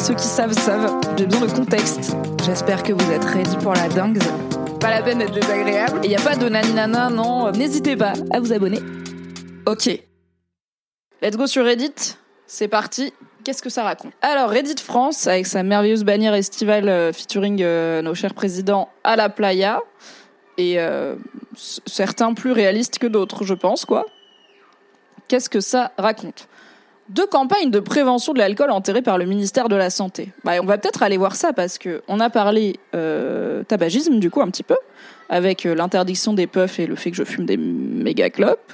Ceux qui savent savent, j'ai besoin de contexte. J'espère que vous êtes ready pour la dingue. Pas la peine d'être désagréable. Et y a pas de naninana, non, n'hésitez pas à vous abonner. Ok. Let's go sur Reddit. C'est parti. Qu'est-ce que ça raconte? Alors, Reddit France, avec sa merveilleuse bannière estivale euh, featuring euh, nos chers présidents à la playa, et euh, certains plus réalistes que d'autres, je pense, quoi. Qu'est-ce que ça raconte? Deux campagnes de prévention de l'alcool enterrées par le ministère de la Santé. Bah, on va peut-être aller voir ça parce que on a parlé tabagisme, du coup, un petit peu, avec l'interdiction des puffs et le fait que je fume des méga clopes.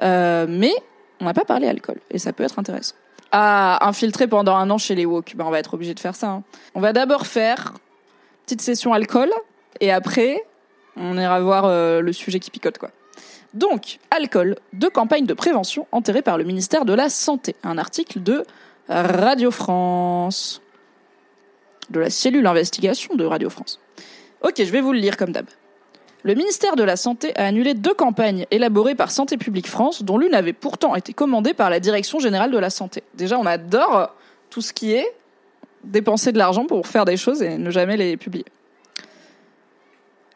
mais on n'a pas parlé alcool, et ça peut être intéressant à infiltrer pendant un an chez les woke. Ben, on va être obligé de faire ça. Hein. On va d'abord faire petite session alcool et après on ira voir euh, le sujet qui picote quoi. Donc, alcool, deux campagnes de prévention enterrées par le ministère de la Santé. Un article de Radio France. De la cellule investigation de Radio France. Ok, je vais vous le lire comme d'hab. Le ministère de la Santé a annulé deux campagnes élaborées par Santé publique France, dont l'une avait pourtant été commandée par la Direction générale de la santé. Déjà, on adore tout ce qui est dépenser de l'argent pour faire des choses et ne jamais les publier.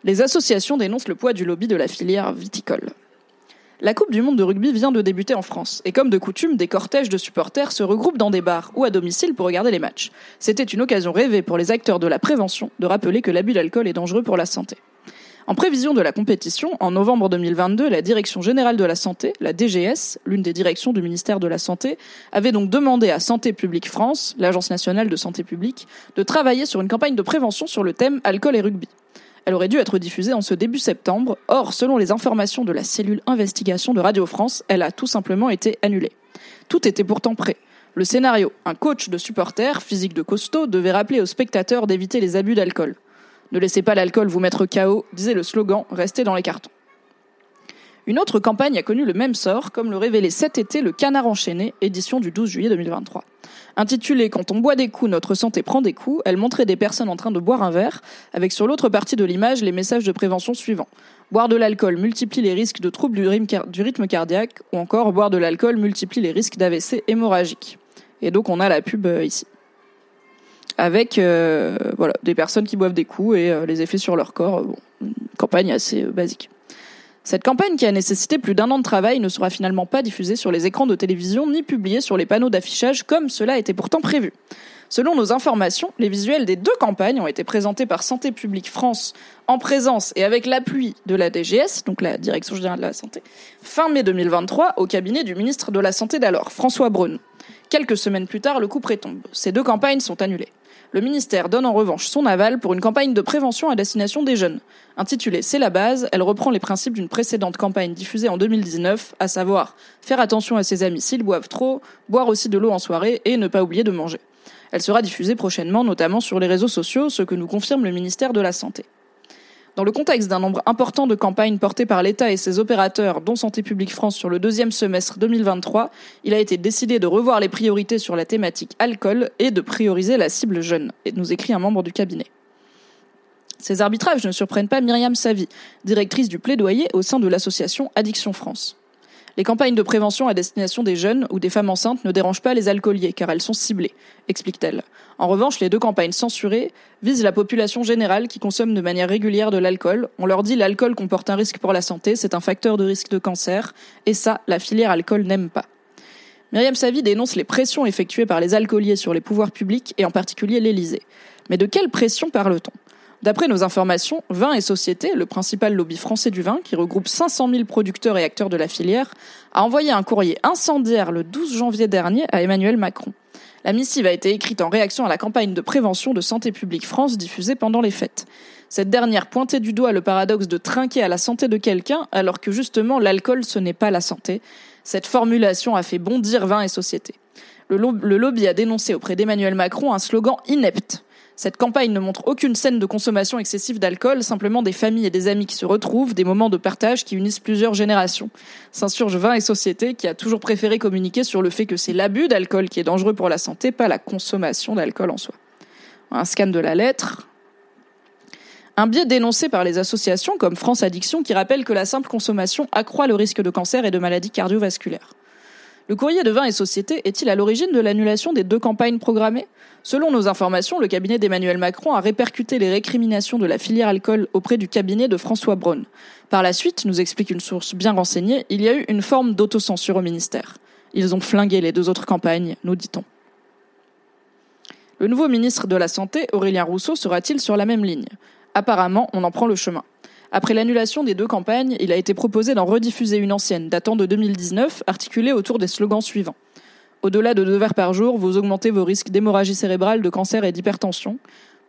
Les associations dénoncent le poids du lobby de la filière viticole. La Coupe du Monde de rugby vient de débuter en France, et comme de coutume, des cortèges de supporters se regroupent dans des bars ou à domicile pour regarder les matchs. C'était une occasion rêvée pour les acteurs de la prévention de rappeler que l'abus d'alcool est dangereux pour la santé. En prévision de la compétition, en novembre 2022, la Direction générale de la santé, la DGS, l'une des directions du ministère de la Santé, avait donc demandé à Santé publique France, l'Agence nationale de santé publique, de travailler sur une campagne de prévention sur le thème alcool et rugby. Elle aurait dû être diffusée en ce début septembre. Or, selon les informations de la cellule investigation de Radio France, elle a tout simplement été annulée. Tout était pourtant prêt. Le scénario, un coach de supporters, physique de costaud, devait rappeler aux spectateurs d'éviter les abus d'alcool. Ne laissez pas l'alcool vous mettre KO, disait le slogan, restez dans les cartons. Une autre campagne a connu le même sort, comme le révélait cet été le Canard enchaîné, édition du 12 juillet 2023. Intitulée Quand on boit des coups, notre santé prend des coups, elle montrait des personnes en train de boire un verre, avec sur l'autre partie de l'image les messages de prévention suivants. Boire de l'alcool multiplie les risques de troubles du rythme cardiaque, ou encore boire de l'alcool multiplie les risques d'AVC hémorragique. Et donc on a la pub euh, ici avec euh, voilà des personnes qui boivent des coups et euh, les effets sur leur corps. Une campagne assez basique. Cette campagne, qui a nécessité plus d'un an de travail, ne sera finalement pas diffusée sur les écrans de télévision ni publiée sur les panneaux d'affichage comme cela était pourtant prévu. Selon nos informations, les visuels des deux campagnes ont été présentés par Santé publique France en présence et avec l'appui de la DGS, donc la Direction générale de la santé, fin mai 2023 au cabinet du ministre de la Santé d'alors, François Braun. Quelques semaines plus tard, le coup prétombe. Ces deux campagnes sont annulées. Le ministère donne en revanche son aval pour une campagne de prévention à destination des jeunes. Intitulée C'est la base, elle reprend les principes d'une précédente campagne diffusée en 2019, à savoir faire attention à ses amis s'ils boivent trop, boire aussi de l'eau en soirée et ne pas oublier de manger. Elle sera diffusée prochainement, notamment sur les réseaux sociaux, ce que nous confirme le ministère de la Santé. Dans le contexte d'un nombre important de campagnes portées par l'État et ses opérateurs, dont Santé publique France sur le deuxième semestre 2023, il a été décidé de revoir les priorités sur la thématique alcool et de prioriser la cible jeune, nous écrit un membre du cabinet. Ces arbitrages ne surprennent pas Myriam Savy, directrice du plaidoyer au sein de l'association Addiction France. Les campagnes de prévention à destination des jeunes ou des femmes enceintes ne dérangent pas les alcooliers car elles sont ciblées, explique-t-elle. En revanche, les deux campagnes censurées visent la population générale qui consomme de manière régulière de l'alcool. On leur dit l'alcool comporte un risque pour la santé, c'est un facteur de risque de cancer, et ça, la filière alcool n'aime pas. Myriam Savy dénonce les pressions effectuées par les alcooliers sur les pouvoirs publics et en particulier l'Élysée. Mais de quelle pression parle-t-on? D'après nos informations, Vin et Société, le principal lobby français du vin, qui regroupe 500 000 producteurs et acteurs de la filière, a envoyé un courrier incendiaire le 12 janvier dernier à Emmanuel Macron. La missive a été écrite en réaction à la campagne de prévention de Santé publique France diffusée pendant les fêtes. Cette dernière pointait du doigt le paradoxe de trinquer à la santé de quelqu'un alors que justement l'alcool ce n'est pas la santé. Cette formulation a fait bondir Vin et Société. Le, le lobby a dénoncé auprès d'Emmanuel Macron un slogan inepte. Cette campagne ne montre aucune scène de consommation excessive d'alcool, simplement des familles et des amis qui se retrouvent, des moments de partage qui unissent plusieurs générations. S'insurge Vin et Société qui a toujours préféré communiquer sur le fait que c'est l'abus d'alcool qui est dangereux pour la santé, pas la consommation d'alcool en soi. Un scan de la lettre. Un biais dénoncé par les associations comme France Addiction qui rappelle que la simple consommation accroît le risque de cancer et de maladies cardiovasculaires. Le courrier de Vin et Société est-il à l'origine de l'annulation des deux campagnes programmées? Selon nos informations, le cabinet d'Emmanuel Macron a répercuté les récriminations de la filière alcool auprès du cabinet de François Braun. Par la suite, nous explique une source bien renseignée, il y a eu une forme d'autocensure au ministère. Ils ont flingué les deux autres campagnes, nous dit-on. Le nouveau ministre de la Santé, Aurélien Rousseau, sera-t-il sur la même ligne? Apparemment, on en prend le chemin. Après l'annulation des deux campagnes, il a été proposé d'en rediffuser une ancienne datant de 2019, articulée autour des slogans suivants. Au-delà de deux verres par jour, vous augmentez vos risques d'hémorragie cérébrale, de cancer et d'hypertension.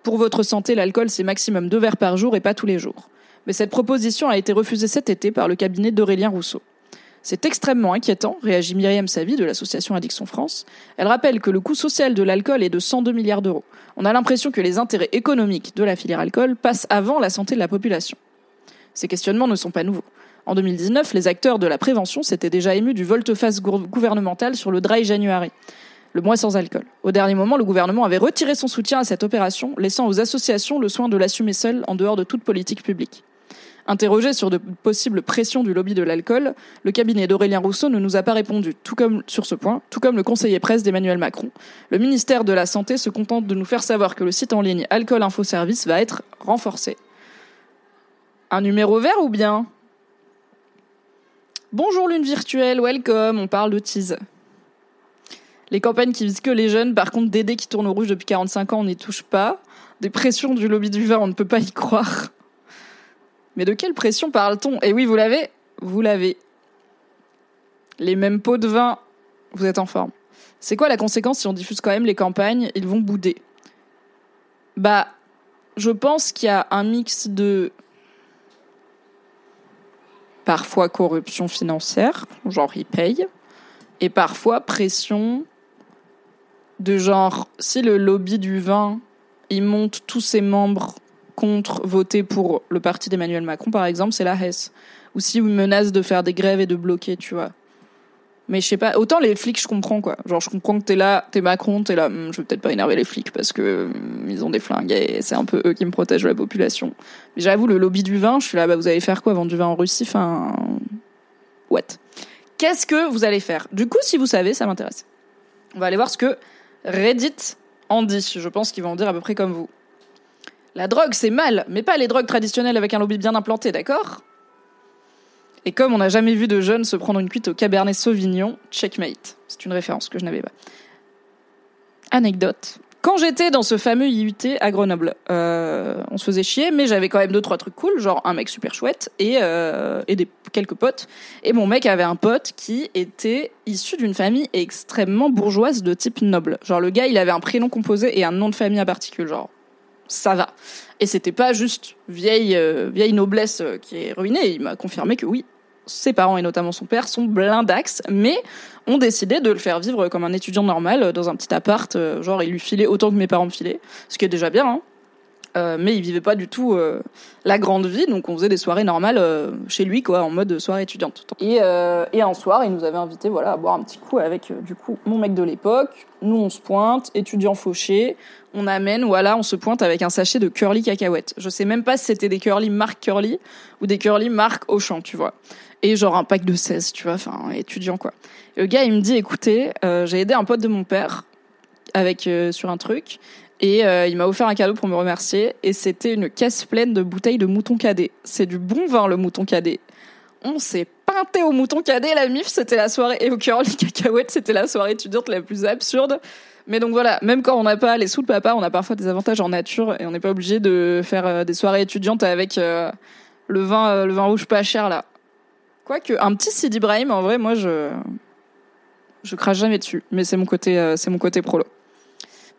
Pour votre santé, l'alcool, c'est maximum deux verres par jour et pas tous les jours. Mais cette proposition a été refusée cet été par le cabinet d'Aurélien Rousseau. C'est extrêmement inquiétant, réagit Myriam Savy de l'association Addiction France. Elle rappelle que le coût social de l'alcool est de 102 milliards d'euros. On a l'impression que les intérêts économiques de la filière alcool passent avant la santé de la population. Ces questionnements ne sont pas nouveaux. En 2019, les acteurs de la prévention s'étaient déjà émus du volte-face gouvernemental sur le Dry January, le mois sans alcool. Au dernier moment, le gouvernement avait retiré son soutien à cette opération, laissant aux associations le soin de l'assumer seules en dehors de toute politique publique. Interrogé sur de possibles pressions du lobby de l'alcool, le cabinet d'Aurélien Rousseau ne nous a pas répondu, tout comme sur ce point, tout comme le conseiller presse d'Emmanuel Macron. Le ministère de la Santé se contente de nous faire savoir que le site en ligne Alcool Info Service va être renforcé. Un numéro vert ou bien Bonjour lune virtuelle, welcome, on parle de tease. Les campagnes qui visent que les jeunes, par contre, Dédé qui tourne au rouge depuis 45 ans, on n'y touche pas. Des pressions du lobby du vin, on ne peut pas y croire. Mais de quelle pression parle-t-on? Et oui, vous l'avez Vous l'avez. Les mêmes pots de vin, vous êtes en forme. C'est quoi la conséquence si on diffuse quand même les campagnes? Ils vont bouder. Bah, je pense qu'il y a un mix de parfois corruption financière, genre ils payent, et parfois pression de genre si le lobby du vin il monte tous ses membres contre voter pour le parti d'Emmanuel Macron par exemple, c'est la Hesse. Ou si ils menacent de faire des grèves et de bloquer, tu vois. Mais je sais pas, autant les flics, je comprends quoi. Genre, je comprends que t'es là, t'es Macron, t'es là, Hum, je vais peut-être pas énerver les flics parce que hum, ils ont des flingues et c'est un peu eux qui me protègent la population. Mais j'avoue, le lobby du vin, je suis là, bah vous allez faire quoi Vendre du vin en Russie Enfin. What? Qu'est-ce que vous allez faire? Du coup, si vous savez, ça m'intéresse. On va aller voir ce que Reddit en dit. Je pense qu'ils vont en dire à peu près comme vous. La drogue, c'est mal, mais pas les drogues traditionnelles avec un lobby bien implanté, d'accord? Et comme on n'a jamais vu de jeunes se prendre une cuite au Cabernet Sauvignon, checkmate. C'est une référence que je n'avais pas. Anecdote. Quand j'étais dans ce fameux IUT à Grenoble, euh, on se faisait chier, mais j'avais quand même deux trois trucs cool, genre un mec super chouette et euh, et quelques potes. Et mon mec avait un pote qui était issu d'une famille extrêmement bourgeoise de type noble. Genre le gars, il avait un prénom composé et un nom de famille en particulier, genre ça va. Et c'était pas juste vieille euh, vieille noblesse qui est ruinée. Il m'a confirmé que oui, ses parents et notamment son père sont blindax, mais ont décidé de le faire vivre comme un étudiant normal euh, dans un petit appart. euh, genre, il lui filait autant que mes parents me filaient, ce qui est déjà bien. Hein. Euh, mais il vivait pas du tout euh, la grande vie, donc on faisait des soirées normales euh, chez lui, quoi, en mode soirée étudiante. Et, et un soir, il nous avait invités, voilà, à boire un petit coup avec du coup mon mec de l'époque. Nous, on se pointe, étudiant fauché, on amène, voilà, on se pointe avec un sachet de curly cacahuètes. Je sais même pas si c'était des curly marque curly ou des curly marque Auchan, tu vois. Et genre un pack de 16, tu vois, enfin étudiant quoi. Le gars, il me dit, écoutez, j'ai aidé un pote de mon père avec sur un truc. Et euh, il m'a offert un cadeau pour me remercier. Et c'était une caisse pleine de bouteilles de mouton cadet. C'est du bon vin, le mouton cadet. On s'est peinté au mouton cadet, la mif, c'était la soirée. Et au curly cacahuètes, c'était la soirée étudiante la plus absurde. Mais donc voilà, même quand on n'a pas les sous de papa, on a parfois des avantages en nature et on n'est pas obligé de faire euh, des soirées étudiantes avec euh, le vin, le vin rouge pas cher là. Quoique un petit Sidi Ibrahim, en vrai, moi je je crache jamais dessus, mais c'est mon côté, c'est mon côté prolo.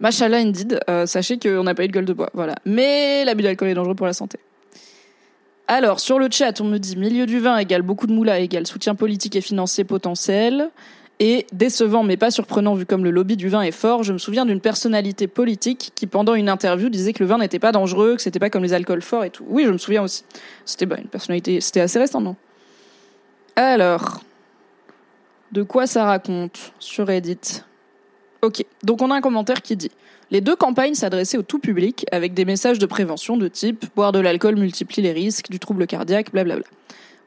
Machallah indeed, euh, sachez qu'on n'a pas eu de gueule de bois, voilà. Mais l'abus d'alcool est dangereux pour la santé. Alors, sur le chat, on me dit milieu du vin égale beaucoup de moula égale soutien politique et financier potentiel. Et décevant mais pas surprenant vu comme le lobby du vin est fort, je me souviens d'une personnalité politique qui pendant une interview disait que le vin n'était pas dangereux, que c'était pas comme les alcools forts et tout. Oui, je me souviens aussi. C'était bah, une personnalité, c'était assez récent, non? Alors, de quoi ça raconte sur Reddit? Ok, donc on a un commentaire qui dit les deux campagnes s'adressaient au tout public avec des messages de prévention de type boire de l'alcool multiplie les risques du trouble cardiaque, blablabla.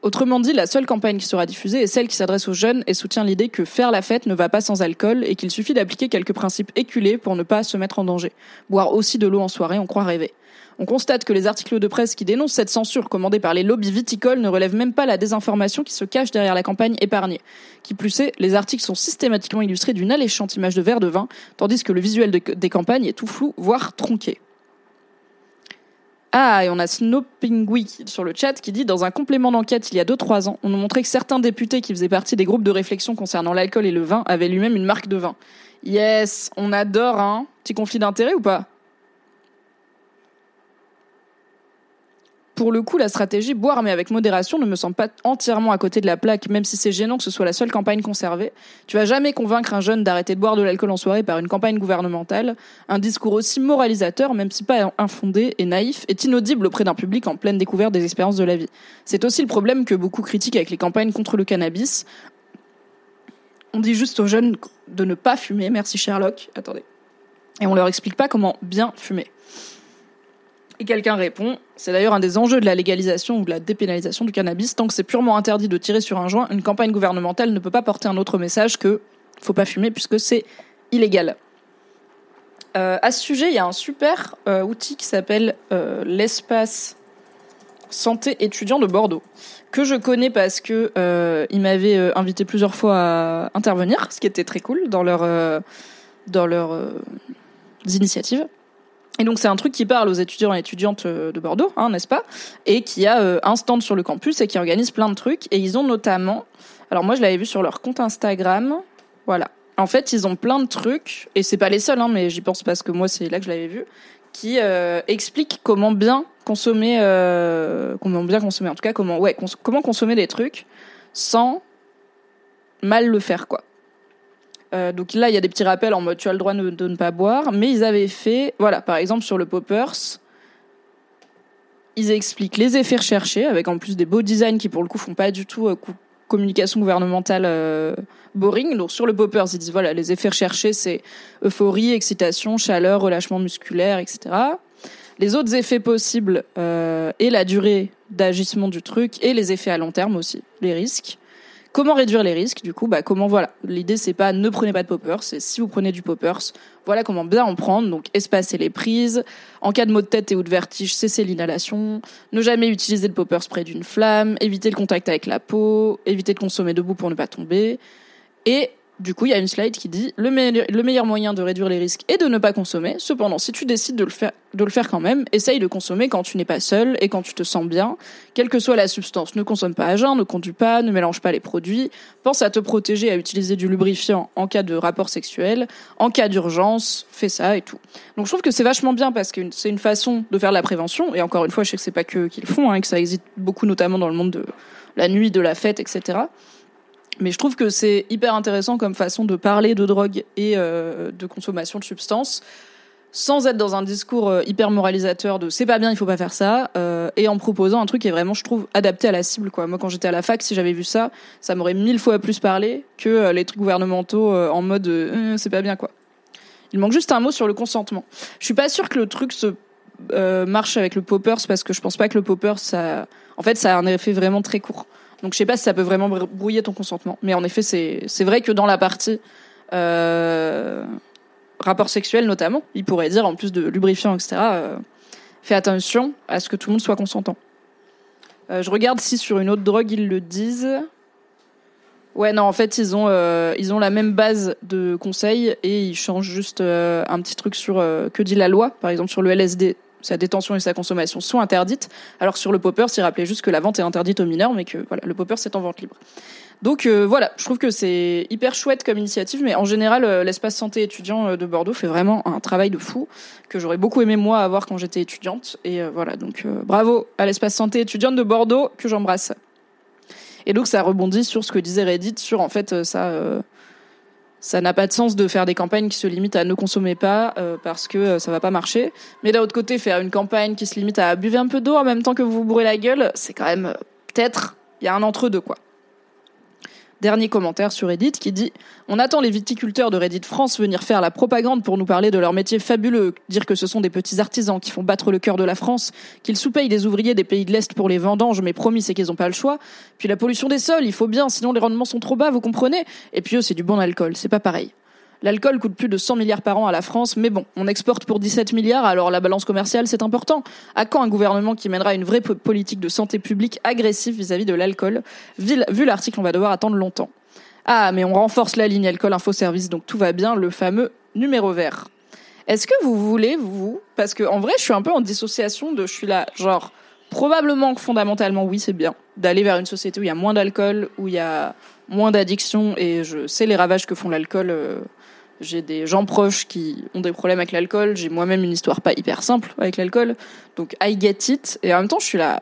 Autrement dit, la seule campagne qui sera diffusée est celle qui s'adresse aux jeunes et soutient l'idée que faire la fête ne va pas sans alcool et qu'il suffit d'appliquer quelques principes éculés pour ne pas se mettre en danger. Boire aussi de l'eau en soirée, on croit rêver. On constate que les articles de presse qui dénoncent cette censure commandée par les lobbies viticoles ne relèvent même pas la désinformation qui se cache derrière la campagne épargnée. Qui plus est, les articles sont systématiquement illustrés d'une alléchante image de verre de vin, tandis que le visuel des campagnes est tout flou, voire tronqué. Ah, et on a Snopingui sur le chat qui dit dans un complément d'enquête il y a 2-3 ans, on nous montrait que certains députés qui faisaient partie des groupes de réflexion concernant l'alcool et le vin avaient lui-même une marque de vin. Yes, on adore, hein Petit conflit d'intérêt ou pas? Pour le coup, la stratégie boire mais avec modération ne me semble pas entièrement à côté de la plaque, même si c'est gênant que ce soit la seule campagne conservée. Tu vas jamais convaincre un jeune d'arrêter de boire de l'alcool en soirée par une campagne gouvernementale. Un discours aussi moralisateur, même si pas infondé et naïf, est inaudible auprès d'un public en pleine découverte des expériences de la vie. C'est aussi le problème que beaucoup critiquent avec les campagnes contre le cannabis. On dit juste aux jeunes de ne pas fumer, merci Sherlock. Attendez. Et on leur explique pas comment bien fumer. Et quelqu'un répond, c'est d'ailleurs un des enjeux de la légalisation ou de la dépénalisation du cannabis. Tant que c'est purement interdit de tirer sur un joint, une campagne gouvernementale ne peut pas porter un autre message que faut pas fumer puisque c'est illégal. Euh, à ce sujet, il y a un super euh, outil qui s'appelle euh, l'espace santé étudiant de Bordeaux que je connais parce que ils m'avaient invité plusieurs fois à intervenir, ce qui était très cool dans leur dans leurs initiatives. Et donc c'est un truc qui parle aux étudiants et étudiantes euh, de Bordeaux, hein, n'est-ce pas? Et qui a euh, un stand sur le campus et qui organise plein de trucs. Et ils ont notamment, alors moi je l'avais vu sur leur compte Instagram, voilà. En fait, ils ont plein de trucs, et c'est pas les seuls, hein, mais j'y pense parce que moi c'est là que je l'avais vu, qui euh, expliquent comment bien consommer, comment bien consommer, en tout cas comment, ouais, comment consommer des trucs sans mal le faire, quoi. Euh, donc là, il y a des petits rappels en mode tu as le droit de, ne pas boire, mais ils avaient fait, voilà, par exemple sur le Poppers, ils expliquent les effets recherchés avec en plus des beaux designs qui pour le coup font pas du tout euh, communication gouvernementale euh, boring. Donc sur le Poppers, ils disent voilà, les effets recherchés c'est euphorie, excitation, chaleur, relâchement musculaire, etc. Les autres effets possibles et la durée d'agissement du truc et les effets à long terme aussi, les risques. Comment réduire les risques Du coup, bah comment voilà. L'idée c'est pas ne prenez pas de poppers, c'est si vous prenez du poppers, voilà comment bien en prendre. Donc espacer les prises. En cas de maux de tête et ou de vertige, cesser l'inhalation. Ne jamais utiliser le poppers près d'une flamme. Éviter le contact avec la peau. Éviter de consommer debout pour ne pas tomber. Et du coup, il y a une slide qui dit le, le, meilleur moyen de réduire les risques est de ne pas consommer. Cependant, si tu décides de le faire, de le faire quand même, essaye de consommer quand tu n'es pas seul et quand tu te sens bien, quelle que soit la substance. Ne consomme pas à jeun, ne conduis pas, ne mélange pas les produits. Pense à te protéger, à utiliser du lubrifiant en cas de rapport sexuel, en cas d'urgence, fais ça et tout. Donc je trouve que c'est vachement bien parce que c'est une façon de faire de la prévention. Et encore une fois, je sais que c'est pas que qu'ils font, hein, que ça existe beaucoup, notamment dans le monde de la nuit, de la fête, etc. Mais je trouve que c'est hyper intéressant comme façon de parler de drogue et euh, de consommation de substances sans être dans un discours euh, hyper moralisateur de c'est pas bien, il faut pas faire ça, euh, et en proposant un truc qui est vraiment, je trouve, adapté à la cible. Moi, quand j'étais à la fac, si j'avais vu ça, ça m'aurait mille fois plus parlé que les trucs gouvernementaux en mode c'est pas bien, quoi. Il manque juste un mot sur le consentement. Je suis pas sûre que le truc se marche avec le poppers parce que je pense pas que le poppers, ça, en fait, ça a un effet vraiment très court. Donc je sais pas si ça peut vraiment brouiller ton consentement. Mais en effet, c'est vrai que dans la partie euh, rapport sexuel notamment, il pourrait dire en plus de lubrifiant, etc. Euh, fais attention à ce que tout le monde soit consentant. Euh, je regarde si sur une autre drogue ils le disent. Ouais, non, en fait, ils ont, euh, ils ont la même base de conseils et ils changent juste euh, un petit truc sur que dit la loi. Par exemple, sur le LSD, sa détention et sa consommation sont interdites. Alors sur le popper, s'il rappelait juste que la vente est interdite aux mineurs, mais que voilà, le popper c'est en vente libre. Donc euh, voilà, je trouve que c'est hyper chouette comme initiative, mais en général, euh, l'espace santé étudiant euh, de Bordeaux fait vraiment un travail de fou que j'aurais beaucoup aimé moi avoir quand j'étais étudiante. Et voilà, donc bravo à l'espace santé étudiante de Bordeaux que j'embrasse. Et donc ça rebondit sur ce que disait Reddit sur en fait ça ça n'a pas de sens de faire des campagnes qui se limitent à ne consommer pas euh, parce que euh, ça va pas marcher. Mais d'un autre côté, faire une campagne qui se limite à buvez un peu d'eau en même temps que vous vous bourrez la gueule, c'est quand même euh, peut-être il y a un entre deux quoi. Dernier commentaire sur Reddit qui dit On attend les viticulteurs de Reddit France venir faire la propagande pour nous parler de leur métier fabuleux, dire que ce sont des petits artisans qui font battre le cœur de la France, qu'ils sous-payent des ouvriers des pays de l'Est pour les vendanges, mais promis c'est qu'ils n'ont pas le choix. Puis la pollution des sols, il faut bien, sinon les rendements sont trop bas, vous comprenez? Et puis eux, c'est du bon alcool, c'est pas pareil. L'alcool coûte plus de 100 milliards par an à la France, mais bon, on exporte pour 17 milliards, alors la balance commerciale, c'est important. À quand un gouvernement qui mènera une vraie politique de santé publique agressive vis-à-vis de l'alcool? Vu l'article, on va devoir attendre longtemps. Ah, mais on renforce la ligne alcool info service, donc tout va bien, le fameux numéro vert. Est-ce que vous voulez, vous, parce que en vrai, je suis un peu en dissociation de, je suis là, genre, probablement que fondamentalement, oui, c'est bien d'aller vers une société où il y a moins d'alcool, où il y a moins d'addiction, et je sais les ravages que font l'alcool. Euh, j'ai des gens proches qui ont des problèmes avec l'alcool. J'ai moi-même une histoire pas hyper simple avec l'alcool. Donc, I get it. Et en même temps, je suis là.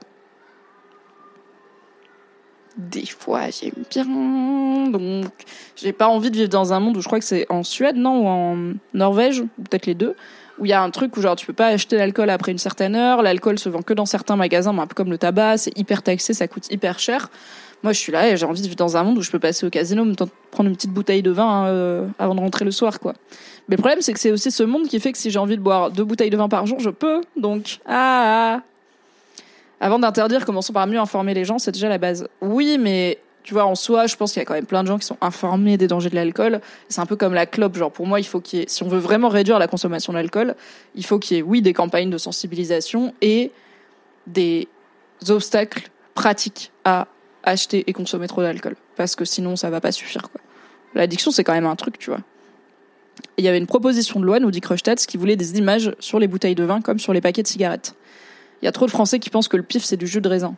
Des fois, j'aime bien. Donc, j'ai pas envie de vivre dans un monde où je crois que c'est en Suède, non, ou en Norvège, peut-être les deux, où il y a un truc où genre tu peux pas acheter l'alcool après une certaine heure. L'alcool se vend que dans certains magasins, un peu comme le tabac. C'est hyper taxé, ça coûte hyper cher. Moi, je suis là et j'ai envie de vivre dans un monde où je peux passer au casino, me prendre une petite bouteille de vin euh, avant de rentrer le soir, quoi. Mais le problème, c'est que c'est aussi ce monde qui fait que si j'ai envie de boire deux bouteilles de vin par jour, je peux. Donc, ah, ah. avant d'interdire, commençons par mieux informer les gens, c'est déjà la base. Oui, mais tu vois, en soi, je pense qu'il y a quand même plein de gens qui sont informés des dangers de l'alcool. C'est un peu comme la clope. Genre, pour moi, il faut qu'il y ait, si on veut vraiment réduire la consommation d'alcool, il faut qu'il y ait, oui, des campagnes de sensibilisation et des obstacles pratiques à acheter et consommer trop d'alcool. Parce que sinon, ça va pas suffire, quoi. L'addiction, c'est quand même un truc, tu vois. Il y avait une proposition de loi, nous dit Krustats, qui voulait des images sur les bouteilles de vin comme sur les paquets de cigarettes. Il y a trop de Français qui pensent que le pif, c'est du jus de raisin.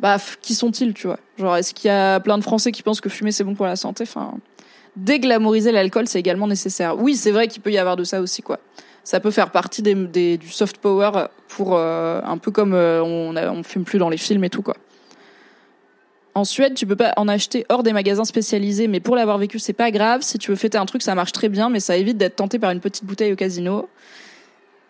Baf, qui sont-ils, tu vois? Genre, est-ce qu'il y a plein de Français qui pensent que fumer, c'est bon pour la santé? Enfin, déglamoriser l'alcool, c'est également nécessaire. Oui, c'est vrai qu'il peut y avoir de ça aussi, quoi. Ça peut faire partie des, du soft power pour euh, un peu comme euh, on, on fume plus dans les films et tout, quoi. En Suède, tu peux pas en acheter hors des magasins spécialisés, mais pour l'avoir vécu, c'est pas grave. Si tu veux fêter un truc, ça marche très bien, mais ça évite d'être tenté par une petite bouteille au casino.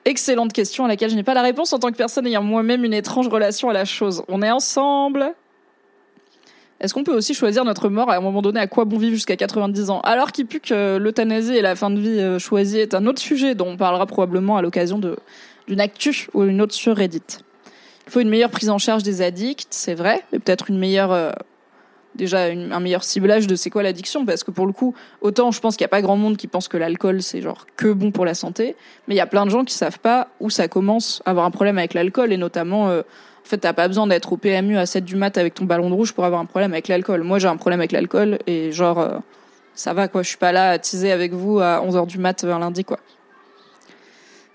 Excellente question à laquelle je n'ai pas la réponse en tant que personne ayant moi-même une étrange relation à la chose. On est ensemble. Est-ce qu'on peut aussi choisir notre mort à un moment donné à quoi bon vivre jusqu'à 90 ans? Alors qu'il pue que l'euthanasie et la fin de vie euh, choisie est un autre sujet dont on parlera probablement à l'occasion d'une actu ou une autre sur Reddit. Il faut une meilleure prise en charge des addicts, c'est vrai, et peut-être une meilleure euh, déjà un meilleur ciblage de c'est quoi l'addiction parce que pour le coup autant je pense qu'il n'y a pas grand monde qui pense que l'alcool c'est genre que bon pour la santé mais il y a plein de gens qui savent pas où ça commence à avoir un problème avec l'alcool et notamment euh, en fait t'as pas besoin d'être au PMU à 7 du mat avec ton ballon de rouge pour avoir un problème avec l'alcool. Moi j'ai un problème avec l'alcool et genre euh, ça va quoi. Je suis pas là à teaser avec vous à 11h du mat un lundi quoi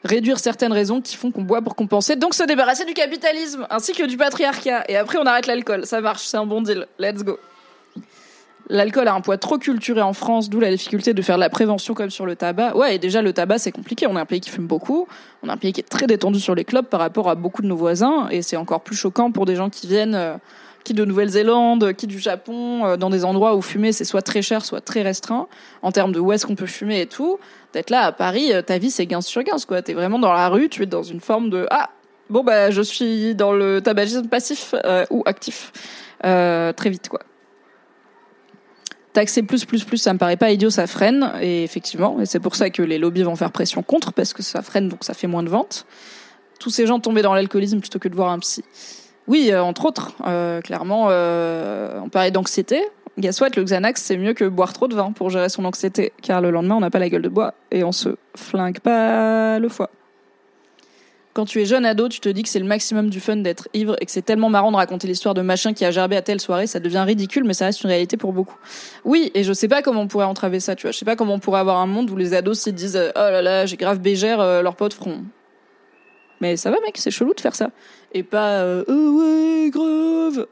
réduire certaines raisons qui font qu'on boit pour compenser, donc se débarrasser du capitalisme ainsi que du patriarcat. Et après, on arrête l'alcool. Ça marche, c'est un bon deal. Let's go. L'alcool a un poids trop culturé en France, d'où la difficulté de faire de la prévention comme sur le tabac. Ouais, et déjà le tabac c'est compliqué. On est un pays qui fume beaucoup, on est un pays qui est très détendu sur les clubs par rapport à beaucoup de nos voisins, et c'est encore plus choquant pour des gens qui viennent, euh, qui de Nouvelle-Zélande, qui du Japon, euh, dans des endroits où fumer c'est soit très cher, soit très restreint en termes de où est-ce qu'on peut fumer et tout. D'être là à Paris, euh, ta vie c'est 15 sur 15 quoi. T'es vraiment dans la rue, tu es dans une forme de ah bon bah je suis dans le tabagisme passif ou actif très vite quoi taxer plus, plus, plus, ça me paraît pas idiot, ça freine. Et effectivement, et c'est pour ça que les lobbies vont faire pression contre, parce que ça freine, donc ça fait moins de ventes. Tous ces gens tomber dans l'alcoolisme plutôt que de voir un psy. Oui, euh, entre autres, euh, clairement, euh, on parlait d'anxiété. Guess what, le Xanax, c'est mieux que boire trop de vin pour gérer son anxiété, car le lendemain, on n'a pas la gueule de bois et on se flingue pas le foie quand tu es jeune ado, tu te dis que c'est le maximum du fun d'être ivre et que c'est tellement marrant de raconter l'histoire de machin qui a gerbé à telle soirée, ça devient ridicule, mais ça reste une réalité pour beaucoup. Oui, et je sais pas comment on pourrait entraver ça, tu vois. Je sais pas comment on pourrait avoir un monde où les ados se disent oh là là, j'ai grave bégère, euh, leurs potes feront. Mais ça va, mec, c'est chelou de faire ça. Et pas euh, oh ouais, grave.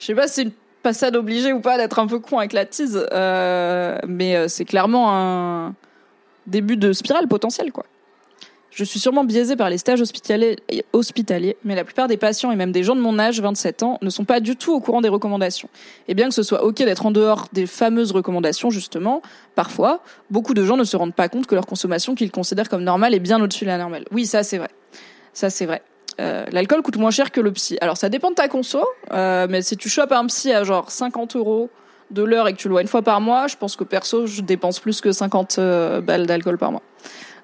Je sais pas c'est une passade obligée ou pas d'être un peu con avec la tease, euh, mais c'est clairement un début de spirale potentielle, quoi. Je suis sûrement biaisée par les stages hospitaliers, hospitaliers, mais la plupart des patients et même des gens de mon âge, 27 ans, ne sont pas du tout au courant des recommandations. Et bien que ce soit ok d'être en dehors des fameuses recommandations, justement, parfois, beaucoup de gens ne se rendent pas compte que leur consommation qu'ils considèrent comme normale est bien au-dessus de la normale. Oui, ça c'est vrai. Ça c'est vrai. Euh, l'alcool coûte moins cher que le psy. Alors ça dépend de ta conso, euh, mais si tu chopes un psy à genre 50 euros de l'heure et que tu le vois une fois par mois, je pense que perso, je dépense plus que 50 euh, balles d'alcool par mois.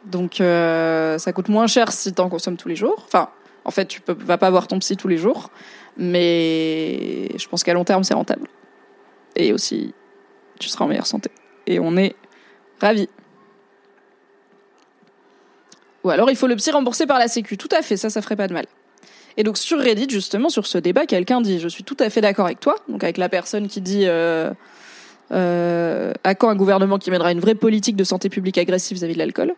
Donc ça coûte moins cher si tu en consommes tous les jours. Enfin, en fait, tu peux, vas pas voir ton psy tous les jours, mais je pense qu'à long terme, c'est rentable. Et aussi, tu seras en meilleure santé. Et on est ravis. Ou alors il faut le psy remboursé par la Sécu. Tout à fait, ça, ça ferait pas de mal. Et donc sur Reddit, justement, sur ce débat, quelqu'un dit, je suis tout à fait d'accord avec toi, donc avec la personne qui dit, euh, euh, à quand un gouvernement qui mènera une vraie politique de santé publique agressive vis-à-vis de l'alcool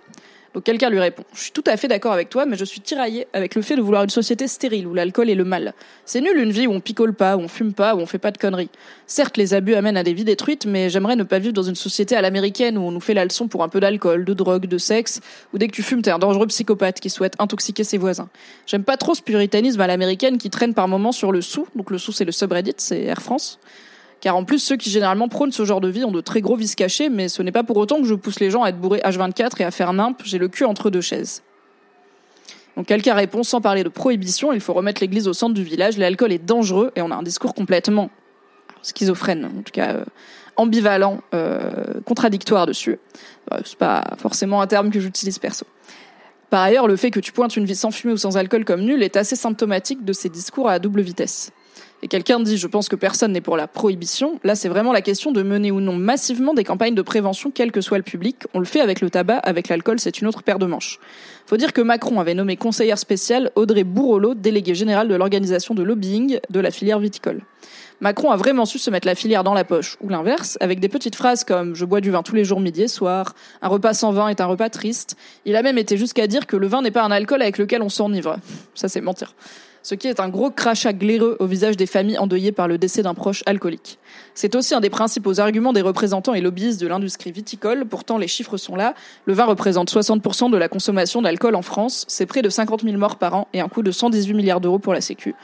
donc quelqu'un lui répond Je suis tout à fait d'accord avec toi, mais je suis tiraillé avec le fait de vouloir une société stérile où l'alcool est le mal. C'est nul une vie où on picole pas, où on fume pas, où on fait pas de conneries. Certes, les abus amènent à des vies détruites, mais j'aimerais ne pas vivre dans une société à l'américaine où on nous fait la leçon pour un peu d'alcool, de drogue, de sexe, où dès que tu fumes, t'es un dangereux psychopathe qui souhaite intoxiquer ses voisins. J'aime pas trop ce puritanisme à l'américaine qui traîne par moments sur le sou. Donc le sou, c'est le subreddit, c'est Air France. Car en plus, ceux qui généralement prônent ce genre de vie ont de très gros vices cachés, mais ce n'est pas pour autant que je pousse les gens à être bourrés H24 et à faire nimp, j'ai le cul entre deux chaises. Donc quelqu'un répond sans parler de prohibition, il faut remettre l'église au centre du village, l'alcool est dangereux et on a un discours complètement schizophrène, en tout cas euh, ambivalent, euh, contradictoire dessus. Euh, c'est pas forcément un terme que j'utilise perso. Par ailleurs, le fait que tu pointes une vie sans fumée ou sans alcool comme nulle est assez symptomatique de ces discours à double vitesse et quelqu'un dit je pense que personne n'est pour la prohibition, là c'est vraiment la question de mener ou non massivement des campagnes de prévention quel que soit le public. On le fait avec le tabac, avec l'alcool, c'est une autre paire de manches. Faut dire que Macron avait nommé conseillère spéciale Audrey Bourrelot, déléguée générale de l'organisation de lobbying de la filière viticole. Macron a vraiment su se mettre la filière dans la poche, ou l'inverse, avec des petites phrases comme je bois du vin tous les jours midi et soir, un repas sans vin est un repas triste. Il a même été jusqu'à dire que le vin n'est pas un alcool avec lequel on s'enivre. Ça c'est mentir ce qui est un gros crachat glaireux au visage des familles endeuillées par le décès d'un proche alcoolique. C'est aussi un des principaux arguments des représentants et lobbyistes de l'industrie viticole, pourtant les chiffres sont là. Le vin représente 60% de la consommation d'alcool en France, c'est près de 50 000 morts par an et un coût de 118 milliards d'euros pour la Sécu.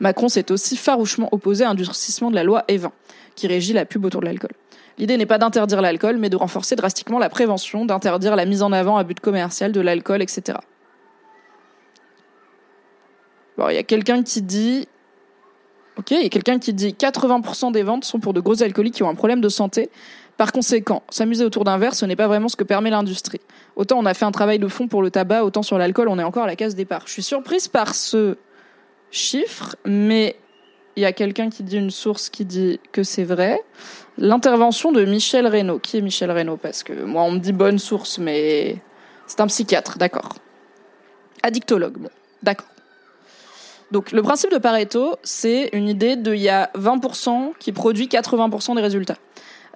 Macron s'est aussi farouchement opposé à un durcissement de la loi E20, qui régit la pub autour de l'alcool. L'idée n'est pas d'interdire l'alcool, mais de renforcer drastiquement la prévention, d'interdire la mise en avant à but commercial de l'alcool, etc il y a quelqu'un qui dit. Ok, il y a quelqu'un qui dit 80% des ventes sont pour de gros alcooliques qui ont un problème de santé. Par conséquent, s'amuser autour d'un verre, ce n'est pas vraiment ce que permet l'industrie. Autant on a fait un travail de fond pour le tabac, autant sur l'alcool, on est encore à la case départ. Je suis surprise par ce chiffre, mais il y a quelqu'un qui dit une source qui dit que c'est vrai. L'intervention de Michel Reynaud. Qui est Michel Reynaud? Parce que moi, on me dit bonne source, mais c'est un psychiatre, d'accord. Addictologue, bon, d'accord. Donc le principe de Pareto, c'est une idée de il y a 20% qui produit 80% des résultats.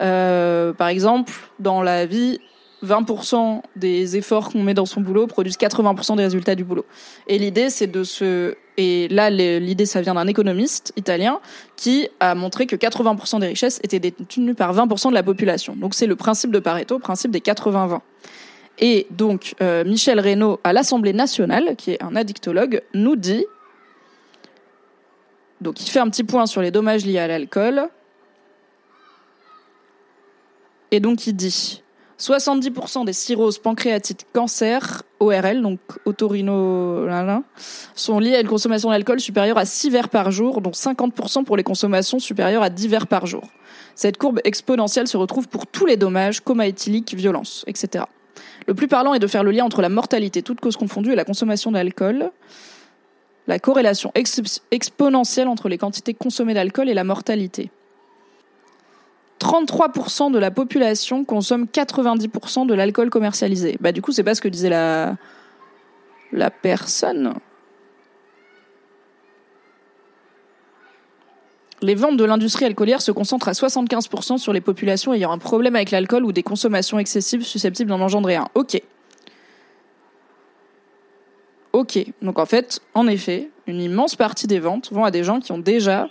Euh, par exemple, dans la vie, 20% des efforts qu'on met dans son boulot produisent 80% des résultats du boulot. Et l'idée, c'est de se... Et là, l'idée, ça vient d'un économiste italien qui a montré que 80% des richesses étaient détenues par 20% de la population. Donc c'est le principe de Pareto, principe des 80-20. Et donc, euh, Michel Reynaud, à l'Assemblée nationale, qui est un addictologue, nous dit donc il fait un petit point sur les dommages liés à l'alcool. Et donc il dit 70% des cirrhoses pancréatiques cancer, ORL, donc otorino, sont liées à une consommation d'alcool supérieure à 6 verres par jour, dont 50% pour les consommations supérieures à 10 verres par jour. Cette courbe exponentielle se retrouve pour tous les dommages, coma éthylique, violence, etc. Le plus parlant est de faire le lien entre la mortalité, toute cause confondue, et la consommation d'alcool la corrélation exponentielle entre les quantités consommées d'alcool et la mortalité. 33% de la population consomme 90% de l'alcool commercialisé. Bah du coup, c'est pas ce que disait la la personne. Les ventes de l'industrie alcoolière se concentrent à 75% sur les populations ayant un problème avec l'alcool ou des consommations excessives susceptibles d'en engendrer un. Ok. Ok, donc en fait, en effet, une immense partie des ventes vont à des gens qui ont déjà...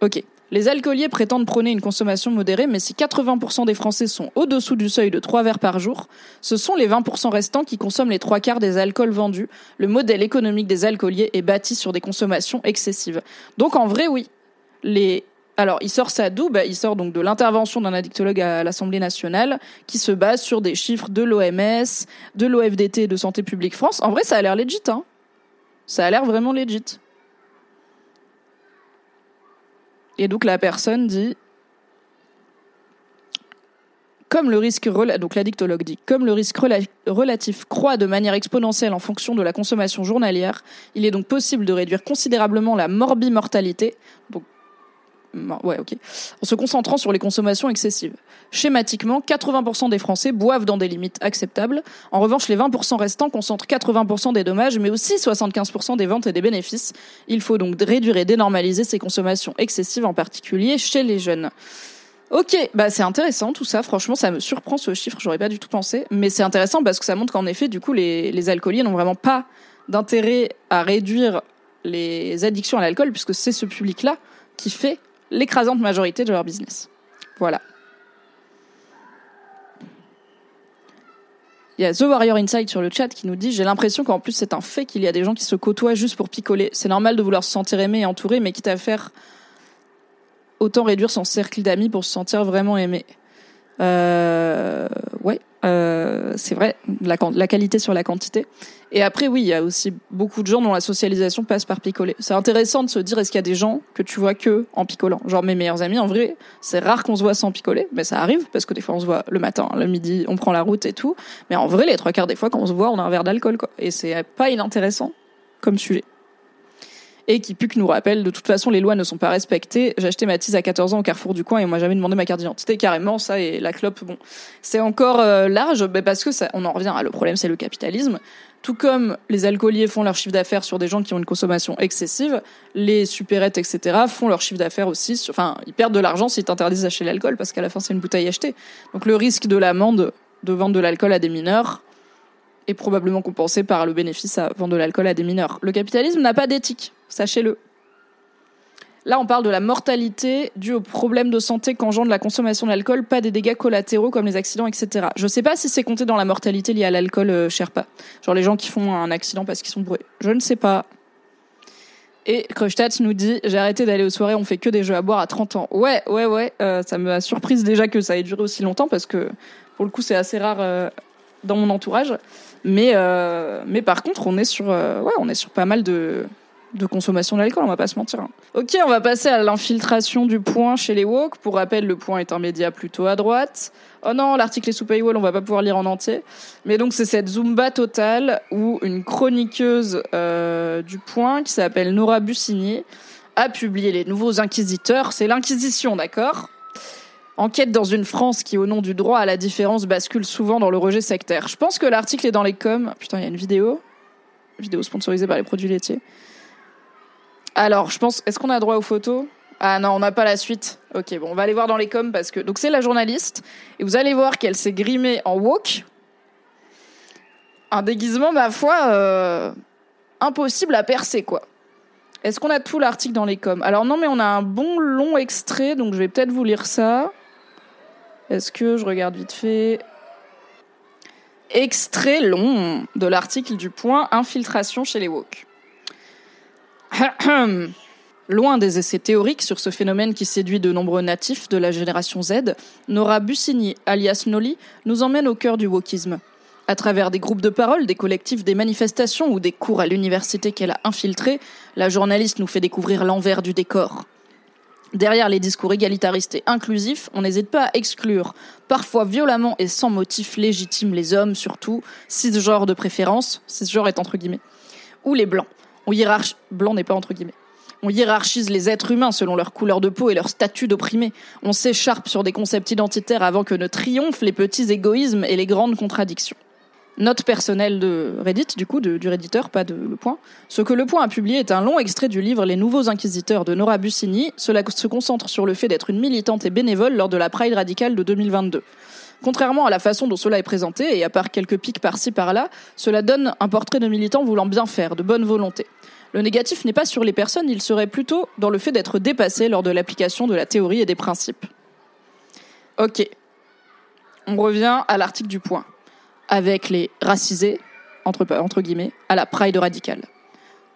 Ok, Les alcooliers prétendent prôner une consommation modérée, mais si 80% des Français sont au-dessous du seuil de 3 verres par jour, ce sont les 20% restants qui consomment les trois quarts des alcools vendus. Le modèle économique des alcooliers est bâti sur des consommations excessives. Donc en vrai, oui. Les alors, il sort ça d'où? Bah, Il sort donc de l'intervention d'un addictologue à l'Assemblée nationale qui se base sur des chiffres de l'OMS, de l'OFDT, de Santé publique France. En vrai, ça a l'air legit, hein Ça a l'air vraiment legit. Et donc la personne dit comme le risque donc l'addictologue dit comme le risque relatif croît de manière exponentielle en fonction de la consommation journalière, il est donc possible de réduire considérablement la morbimortalité, donc ouais, ok, en se concentrant sur les consommations excessives. Schématiquement, 80% des Français boivent dans des limites acceptables. En revanche, les 20% restants concentrent 80% des dommages, mais aussi 75% des ventes et des bénéfices. Il faut donc réduire et dénormaliser ces consommations excessives, en particulier chez les jeunes. Ok, bah c'est intéressant tout ça. Franchement, ça me surprend ce chiffre. J'aurais pas du tout pensé, mais c'est intéressant parce que ça montre qu'en effet, du coup, les, les alcooliers n'ont vraiment pas d'intérêt à réduire les addictions à l'alcool, puisque c'est ce public-là qui fait l'écrasante majorité de leur business. Voilà. Il y a The Warrior Inside sur le chat qui nous dit J'ai l'impression qu'en plus c'est un fait qu'il y a des gens qui se côtoient juste pour picoler. C'est normal de vouloir se sentir aimé et entouré, mais quitte à faire autant réduire son cercle d'amis pour se sentir vraiment aimé. Euh, ouais, euh, c'est vrai, la, qualité sur la quantité. Et après, oui, il y a aussi beaucoup de gens dont la socialisation passe par picoler. C'est intéressant de se dire, est-ce qu'il y a des gens que tu vois que en picolant? Genre mes meilleurs amis, en vrai, c'est rare qu'on se voit sans picoler, mais ça arrive, parce que des fois on se voit le matin, le midi, on prend la route et tout. Mais en vrai, les trois quarts des fois, quand on se voit, on a un verre d'alcool, quoi. Et c'est pas inintéressant comme sujet et qui que nous rappelle de toute façon les lois ne sont pas respectées. J'ai acheté ma tise à 14 ans au carrefour du coin et on m'a jamais demandé ma carte d'identité carrément ça et la clope bon c'est encore euh, large mais parce que ça on en revient le problème c'est le capitalisme. Tout comme les alcooliers font leur chiffre d'affaires sur des gens qui ont une consommation excessive, les supérettes, etc., font leur chiffre d'affaires aussi. Sur, enfin, ils perdent de l'argent s'ils t'interdisent d'acheter l'alcool parce qu'à la fin, c'est une bouteille achetée. Donc le risque de l'amende de vendre de l'alcool à des mineurs, est probablement compensé par le bénéfice à vendre de l'alcool à des mineurs. Le capitalisme n'a pas d'éthique, sachez-le. Là, on parle de la mortalité due aux problèmes de santé qu'engendre la consommation d'alcool, pas des dégâts collatéraux comme les accidents, etc. Je sais pas si c'est compté dans la mortalité liée à l'alcool, euh, Sherpa. Genre les gens qui font un accident parce qu'ils sont bourrés. Je ne sais pas. Et Krustat nous dit J'ai arrêté d'aller aux soirées, on fait que des jeux à boire à 30 ans. Ouais, ouais, ouais. Euh, ça m'a surprise déjà que ça ait duré aussi longtemps parce que pour le coup, c'est assez rare euh, dans mon entourage. Mais, euh, mais par contre, on est sur, euh, ouais, on est sur pas mal de, de consommation d'alcool, on va pas se mentir. Hein. Ok, on va passer à l'infiltration du point chez les woke. Pour rappel, le point est un média plutôt à droite. Oh non, l'article est sous paywall, on va pas pouvoir lire en entier. Mais donc c'est cette zumba totale où une chroniqueuse euh, du point qui s'appelle Nora Bussigny a publié les nouveaux inquisiteurs. C'est l'inquisition, d'accord? Enquête dans une France qui, au nom du droit à la différence, bascule souvent dans le rejet sectaire. Je pense que l'article est dans les coms. Putain, il y a une vidéo. vidéo sponsorisée par les produits laitiers. Alors, je pense. Est-ce qu'on a droit aux photos? Ah non, on n'a pas la suite. Ok, bon, on va aller voir dans les coms parce que. Donc, c'est la journaliste. Et vous allez voir qu'elle s'est grimée en woke. Un déguisement, ma foi, euh, impossible à percer, quoi. Est-ce qu'on a tout l'article dans les coms? Alors, non, mais on a un bon long extrait, donc je vais peut-être vous lire ça. Est-ce que je regarde vite fait Extrait long de l'article du point Infiltration chez les woke. Loin des essais théoriques sur ce phénomène qui séduit de nombreux natifs de la génération Z, Nora Bussigny, alias Noli, nous emmène au cœur du wokisme. À travers des groupes de parole, des collectifs, des manifestations ou des cours à l'université qu'elle a infiltrés, la journaliste nous fait découvrir l'envers du décor. Derrière les discours égalitaristes et inclusifs, on n'hésite pas à exclure, parfois violemment et sans motif légitime, les hommes, surtout, cisgenres de préférence, cisgenre est entre guillemets, ou les blancs. On hiérarchise, blanc n'est pas entre guillemets. On hiérarchise les êtres humains selon leur couleur de peau et leur statut d'opprimé. On s'écharpe sur des concepts identitaires avant que ne triomphent les petits égoïsmes et les grandes contradictions. Note personnelle de Reddit, du coup, du Redditeur, pas de Le Point. Ce que Le Point a publié est un long extrait du livre Les Nouveaux Inquisiteurs de Nora Bussigny. Cela se concentre sur le fait d'être une militante et bénévole lors de la Pride radicale de 2022. Contrairement à la façon dont cela est présenté, et à part quelques pics par-ci par-là, cela donne un portrait de militant voulant bien faire, de bonne volonté. Le négatif n'est pas sur les personnes, il serait plutôt dans le fait d'être dépassé lors de l'application de la théorie et des principes. Ok. On revient à l'article du point. Avec les racisés, entre, guillemets, à la pride radicale.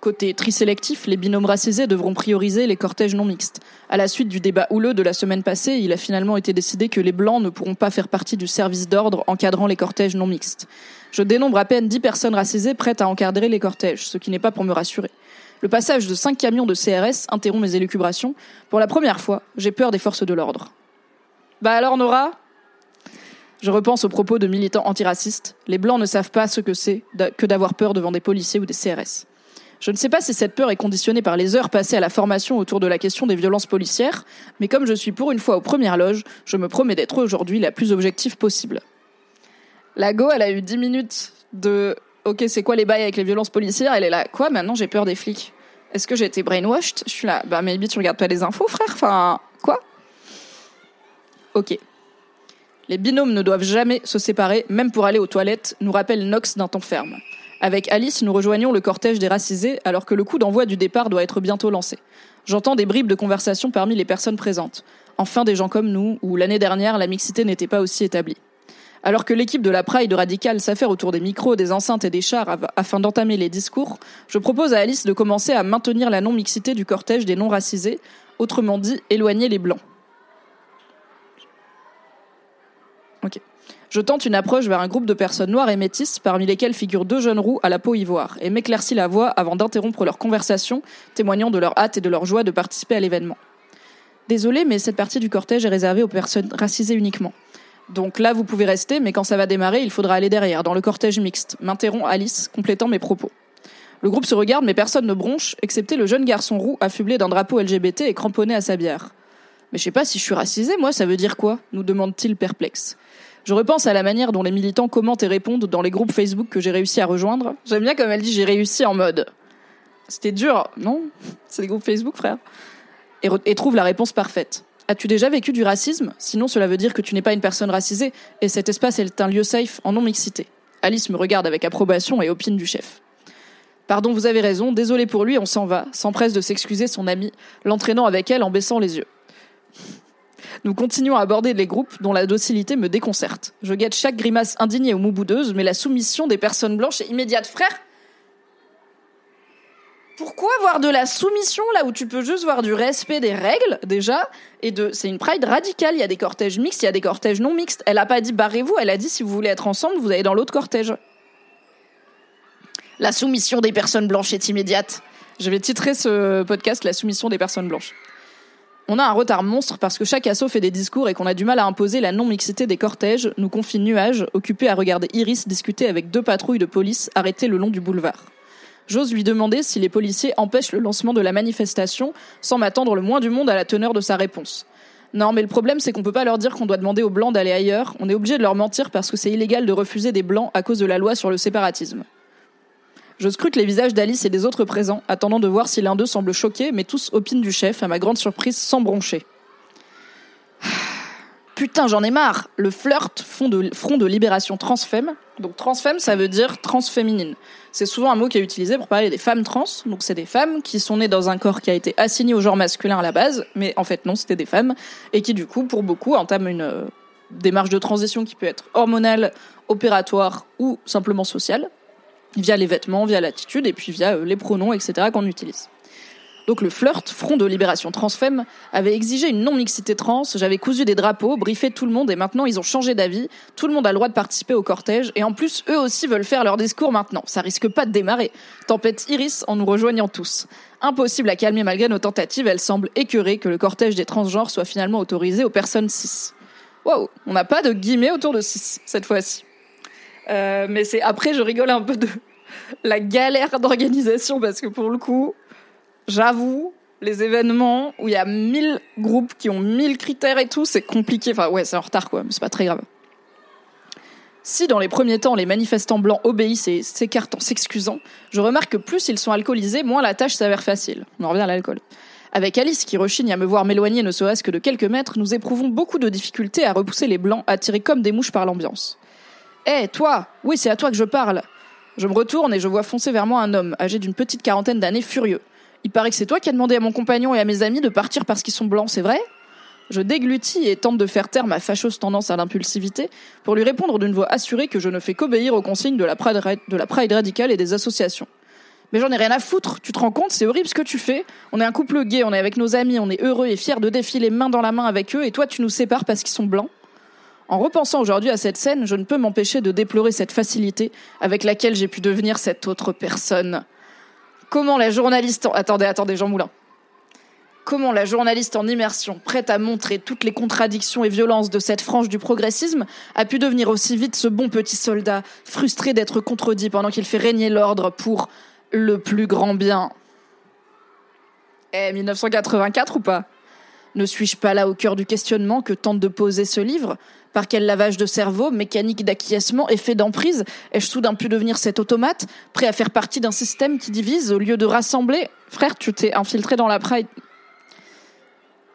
Côté tri-sélectif, les binômes racisés devront prioriser les cortèges non mixtes. À la suite du débat houleux de la semaine passée, il a finalement été décidé que les blancs ne pourront pas faire partie du service d'ordre encadrant les cortèges non mixtes. Je dénombre à peine 10 personnes racisées prêtes à encadrer les cortèges, ce qui n'est pas pour me rassurer. Le passage de 5 camions de CRS interrompt mes élucubrations. Pour la première fois, j'ai peur des forces de l'ordre. Bah alors Nora? Je repense aux propos de militants antiracistes. Les blancs ne savent pas ce que c'est que d'avoir peur devant des policiers ou des CRS. Je ne sais pas si cette peur est conditionnée par les heures passées à la formation autour de la question des violences policières, mais comme je suis pour une fois aux premières loges, je me promets d'être aujourd'hui la plus objective possible. La Go, elle a eu 10 minutes de OK, c'est quoi les bails avec les violences policières? Elle est là, quoi Maintenant j'ai peur des flics. Est-ce que j'ai été brainwashed? Je suis là, bah maybe tu regardes pas les infos, frère Enfin, quoi? Ok. Les binômes ne doivent jamais se séparer, même pour aller aux toilettes, nous rappelle Nox d'un temps ferme. Avec Alice, nous rejoignons le cortège des racisés alors que le coup d'envoi du départ doit être bientôt lancé. J'entends des bribes de conversation parmi les personnes présentes. Enfin des gens comme nous, où l'année dernière la mixité n'était pas aussi établie. Alors que l'équipe de la Pride radicale s'affaire autour des micros, des enceintes et des chars afin d'entamer les discours, je propose à Alice de commencer à maintenir la non-mixité du cortège des non-racisés, autrement dit éloigner les blancs. Ok. Je tente une approche vers un groupe de personnes noires et métisses, parmi lesquelles figurent deux jeunes roux à la peau ivoire, et m'éclaircis la voix avant d'interrompre leur conversation, témoignant de leur hâte et de leur joie de participer à l'événement. Désolé, mais cette partie du cortège est réservée aux personnes racisées uniquement. Donc là, vous pouvez rester, mais quand ça va démarrer, il faudra aller derrière, dans le cortège mixte, m'interrompt Alice, complétant mes propos. Le groupe se regarde, mais personne ne bronche, excepté le jeune garçon roux affublé d'un drapeau LGBT et cramponné à sa bière. Mais je sais pas si je suis racisé, moi, ça veut dire quoi? nous demande-t-il perplexe. Je repense à la manière dont les militants commentent et répondent dans les groupes Facebook que j'ai réussi à rejoindre. J'aime bien comme elle dit j'ai réussi en mode. C'était dur, non? C'est des groupes Facebook, frère. Et, trouve la réponse parfaite. As-tu déjà vécu du racisme? Sinon, cela veut dire que tu n'es pas une personne racisée, et cet espace est un lieu safe en non-mixité. Alice me regarde avec approbation et opine du chef. Pardon, vous avez raison, désolé pour lui, on s'en va, s'empresse de s'excuser son ami, l'entraînant avec elle en baissant les yeux. Nous continuons à aborder les groupes dont la docilité me déconcerte. Je guette chaque grimace indignée ou mouboudeuse, mais la soumission des personnes blanches est immédiate. Frère, pourquoi avoir de la soumission là où tu peux juste voir du respect des règles déjà et de c'est une pride radicale, il y a des cortèges mixtes, il y a des cortèges non mixtes. Elle a pas dit barrez-vous, elle a dit si vous voulez être ensemble, vous allez dans l'autre cortège. La soumission des personnes blanches est immédiate. Je vais titrer ce podcast La soumission des personnes blanches. On a un retard monstre parce que chaque assaut fait des discours et qu'on a du mal à imposer la non-mixité des cortèges, nous confie Nuage, occupé à regarder Iris discuter avec deux patrouilles de police arrêtées le long du boulevard. J'ose lui demander si les policiers empêchent le lancement de la manifestation sans m'attendre le moins du monde à la teneur de sa réponse. Non, mais le problème, c'est qu'on peut pas leur dire qu'on doit demander aux blancs d'aller ailleurs. On est obligé de leur mentir parce que c'est illégal de refuser des blancs à cause de la loi sur le séparatisme. Je scrute les visages d'Alice et des autres présents, attendant de voir si l'un d'eux semble choqué, mais tous opinent du chef, à ma grande surprise, sans broncher. Putain, j'en ai marre Le flirt, front de, libération transfemme. Donc transfemme, ça veut dire transféminine. C'est souvent un mot qui est utilisé pour parler des femmes trans. Donc c'est des femmes qui sont nées dans un corps qui a été assigné au genre masculin à la base, mais en fait non, c'était des femmes, et qui du coup, pour beaucoup, entament une euh, démarche de transition qui peut être hormonale, opératoire ou simplement sociale via les vêtements, via l'attitude et puis via euh, les pronoms, etc. qu'on utilise. Donc le flirt, Front de libération transfemme, avait exigé une non-mixité trans, j'avais cousu des drapeaux, briefé tout le monde et maintenant ils ont changé d'avis, tout le monde a le droit de participer au cortège et en plus eux aussi veulent faire leur discours maintenant, ça risque pas de démarrer. Tempête Iris en nous rejoignant tous. Impossible à calmer malgré nos tentatives, elle semble écœurée que le cortège des transgenres soit finalement autorisé aux personnes cis. Wow, on n'a pas de guillemets autour de cis cette fois-ci. Euh, mais c'est après, je rigole un peu de la galère d'organisation parce que pour le coup, j'avoue, les événements où il y a 1000 groupes qui ont 1000 critères et tout, c'est compliqué. Enfin, ouais, c'est en retard quoi, mais c'est pas très grave. Si dans les premiers temps les manifestants blancs obéissent et s'écartent en s'excusant, je remarque que plus ils sont alcoolisés, moins la tâche s'avère facile. On en revient à l'alcool. Avec Alice qui rechigne à me voir m'éloigner ne serait-ce que de quelques mètres, nous éprouvons beaucoup de difficultés à repousser les blancs attirés comme des mouches par l'ambiance. Hé, eh, toi Oui, c'est à toi que je parle Je me retourne et je vois foncer vers moi un homme, âgé d'une petite quarantaine d'années, furieux. Il paraît que c'est toi qui as demandé à mon compagnon et à mes amis de partir parce qu'ils sont blancs, c'est vrai? Je déglutis et tente de faire taire ma fâcheuse tendance à l'impulsivité pour lui répondre d'une voix assurée que je ne fais qu'obéir aux consignes de la Pride, radicale et des associations. Mais j'en ai rien à foutre, tu te rends compte, c'est horrible ce que tu fais. On est un couple gay, on est avec nos amis, on est heureux et fiers de défiler main dans la main avec eux, et toi tu nous sépares parce qu'ils sont blancs. En repensant aujourd'hui à cette scène, je ne peux m'empêcher de déplorer cette facilité avec laquelle j'ai pu devenir cette autre personne. Comment la journaliste en... Attendez, attendez, Jean Moulin. Comment la journaliste en immersion, prête à montrer toutes les contradictions et violences de cette frange du progressisme, a pu devenir aussi vite ce bon petit soldat, frustré d'être contredit pendant qu'il fait régner l'ordre pour le plus grand bien? Eh, 1984 ou pas? Ne suis-je pas là au cœur du questionnement que tente de poser ce livre? Par quel lavage de cerveau, mécanique d'acquiescement, effet d'emprise Ai-je soudain pu devenir cet automate, prêt à faire partie d'un système qui divise au lieu de rassembler? Frère, tu t'es infiltré dans la Pride.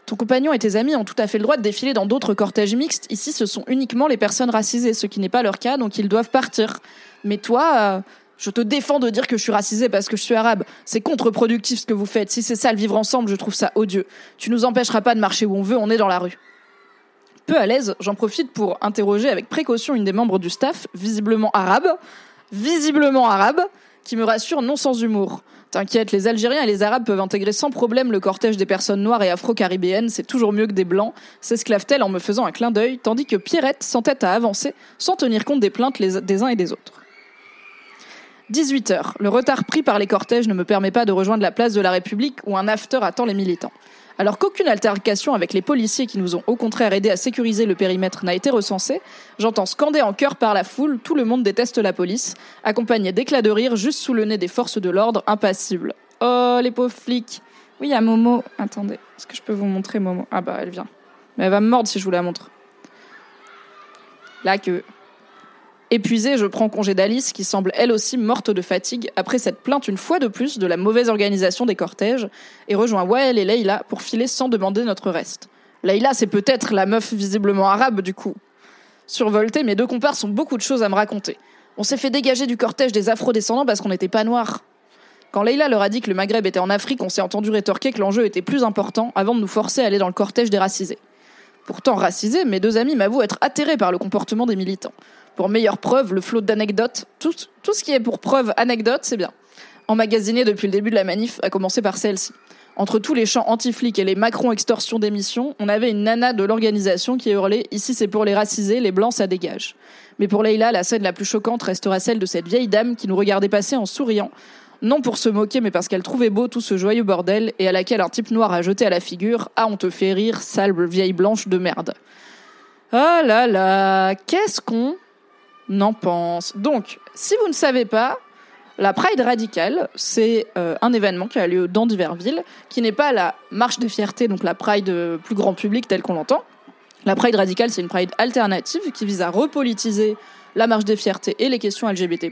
Ton compagnon et tes amis ont tout à fait le droit de défiler dans d'autres cortèges mixtes. Ici, ce sont uniquement les personnes racisées, ce qui n'est pas leur cas, donc ils doivent partir. Mais toi, euh, je te défends de dire que je suis racisé parce que je suis arabe. C'est contre-productif ce que vous faites. Si c'est ça le vivre ensemble, je trouve ça odieux. Tu nous empêcheras pas de marcher où on veut, on est dans la rue. Peu à l'aise, j'en profite pour interroger avec précaution une des membres du staff, visiblement arabe, visiblement arabe, qui me rassure non sans humour. T'inquiète, les Algériens et les Arabes peuvent intégrer sans problème le cortège des personnes noires et afro-caribéennes, c'est toujours mieux que des blancs, s'esclave-t-elle en me faisant un clin d'œil, tandis que Pierrette s'entête à avancer sans tenir compte des plaintes des uns et des autres. 18h. Le retard pris par les cortèges ne me permet pas de rejoindre la place de la République où un after attend les militants. Alors qu'aucune altercation avec les policiers qui nous ont au contraire aidé à sécuriser le périmètre n'a été recensée, j'entends scander en chœur par la foule Tout le monde déteste la police, accompagné d'éclats de rire juste sous le nez des forces de l'ordre impassibles. Oh, les pauvres flics Oui, a Momo. Attendez, est-ce que je peux vous montrer Momo? Ah bah, elle vient. Mais elle va me mordre si je vous la montre. Là que Épuisée, je prends congé d'Alice, qui semble elle aussi morte de fatigue après cette plainte une fois de plus de la mauvaise organisation des cortèges, et rejoins Wael et Leila pour filer sans demander notre reste. Leila, c'est peut-être la meuf visiblement arabe du coup. Survolté, mes deux compères ont beaucoup de choses à me raconter. On s'est fait dégager du cortège des afro-descendants parce qu'on n'était pas noirs. Quand Leila leur a dit que le Maghreb était en Afrique, on s'est entendu rétorquer que l'enjeu était plus important avant de nous forcer à aller dans le cortège des racisés. Pourtant racisés, mes deux amis m'avouent être atterrés par le comportement des militants. Pour meilleure preuve, le flot d'anecdotes, tout, ce qui est pour preuve anecdote, c'est bien. Emmagasiné depuis le début de la manif, à commencer par celle-ci. Entre tous les chants anti-flics et les Macron-extorsions d'émissions, on avait une nana de l'organisation qui hurlait « Ici c'est pour les racisés, les blancs ça dégage ». Mais pour Leïla, la scène la plus choquante restera celle de cette vieille dame qui nous regardait passer en souriant, non pour se moquer, mais parce qu'elle trouvait beau tout ce joyeux bordel, et à laquelle un type noir a jeté à la figure « Ah, on te fait rire, sale vieille blanche de merde ». Oh là là, qu'est-ce qu'on n'en pense. Donc, si vous ne savez pas, la Pride radicale, c'est euh, un événement qui a lieu dans diverses villes, qui n'est pas la marche des fiertés, donc la Pride euh, plus grand public telle qu'on l'entend. La Pride radicale, c'est une Pride alternative qui vise à repolitiser la marche des fiertés et les questions LGBT+,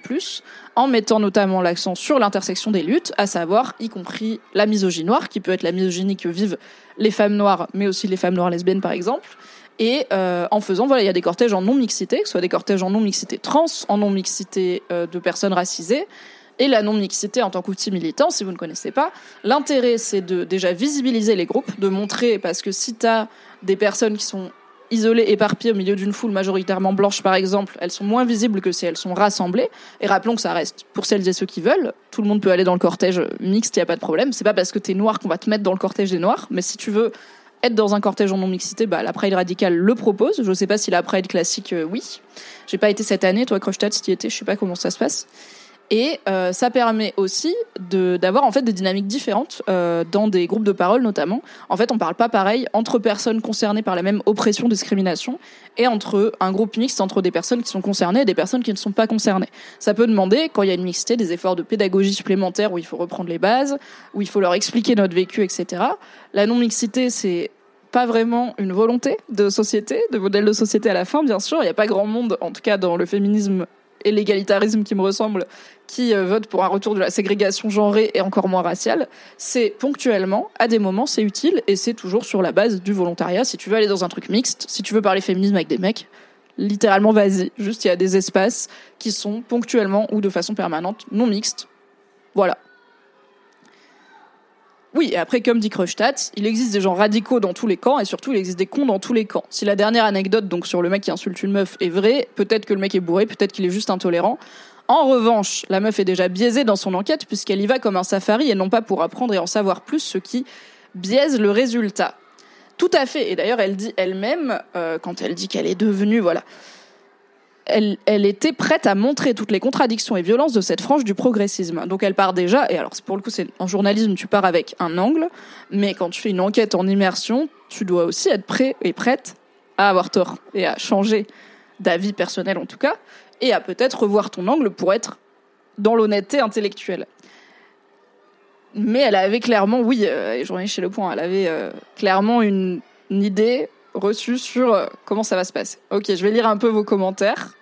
en mettant notamment l'accent sur l'intersection des luttes, à savoir y compris la misogynie noire, qui peut être la misogynie que vivent les femmes noires, mais aussi les femmes noires lesbiennes par exemple, et euh, en faisant, voilà, il y a des cortèges en non-mixité, que ce soit des cortèges en non-mixité trans, en non-mixité euh, de personnes racisées, et la non-mixité en tant qu'outil militant, si vous ne connaissez pas. L'intérêt, c'est de déjà visibiliser les groupes, de montrer, parce que si tu as des personnes qui sont isolées, éparpillées au milieu d'une foule majoritairement blanche, par exemple, elles sont moins visibles que si elles sont rassemblées. Et rappelons que ça reste pour celles et ceux qui veulent. Tout le monde peut aller dans le cortège mixte, il n'y a pas de problème. C'est pas parce que tu es noir qu'on va te mettre dans le cortège des noirs, mais si tu veux être dans un cortège en non-mixité, bah, la Pride radicale le propose. Je ne sais pas si la Pride classique, euh, oui. J'ai pas été cette année. Toi, Crochet, si tu y étais, je sais pas comment ça se passe. Et euh, ça permet aussi d'avoir en fait des dynamiques différentes euh, dans des groupes de parole notamment. En fait, on parle pas pareil entre personnes concernées par la même oppression, discrimination, et entre un groupe mixte entre des personnes qui sont concernées et des personnes qui ne sont pas concernées. Ça peut demander, quand il y a une mixité, des efforts de pédagogie supplémentaires où il faut reprendre les bases, où il faut leur expliquer notre vécu, etc. La non mixité, c'est pas vraiment une volonté de société, de modèle de société à la fin, bien sûr. Il n'y a pas grand monde, en tout cas dans le féminisme et l'égalitarisme qui me ressemble, qui euh, vote pour un retour de la ségrégation genrée et encore moins raciale, c'est ponctuellement, à des moments, c'est utile et c'est toujours sur la base du volontariat. Si tu veux aller dans un truc mixte, si tu veux parler féminisme avec des mecs, littéralement vas-y. Juste, il y a des espaces qui sont ponctuellement ou de façon permanente non mixtes. Voilà. Oui, et après, comme dit Kreustadt, il existe des gens radicaux dans tous les camps et surtout, il existe des cons dans tous les camps. Si la dernière anecdote, donc sur le mec qui insulte une meuf, est vraie, peut-être que le mec est bourré, peut-être qu'il est juste intolérant. En revanche, la meuf est déjà biaisée dans son enquête puisqu'elle y va comme un safari et non pas pour apprendre et en savoir plus, ce qui biaise le résultat. Tout à fait. Et d'ailleurs, elle dit elle-même, euh, quand elle dit qu'elle est devenue, voilà, elle, était prête à montrer toutes les contradictions et violences de cette frange du progressisme. Donc elle part déjà, et alors pour le coup, c'est en journalisme, tu pars avec un angle, mais quand tu fais une enquête en immersion, tu dois aussi être prêt et prête à avoir tort et à changer d'avis personnel en tout cas, et à peut-être revoir ton angle pour être dans l'honnêteté intellectuelle. Mais elle avait clairement, oui, euh, et j'en ai chez Le Point, elle avait euh, clairement une, une, idée reçue sur euh, comment ça va se passer. Ok, je vais lire un peu vos commentaires.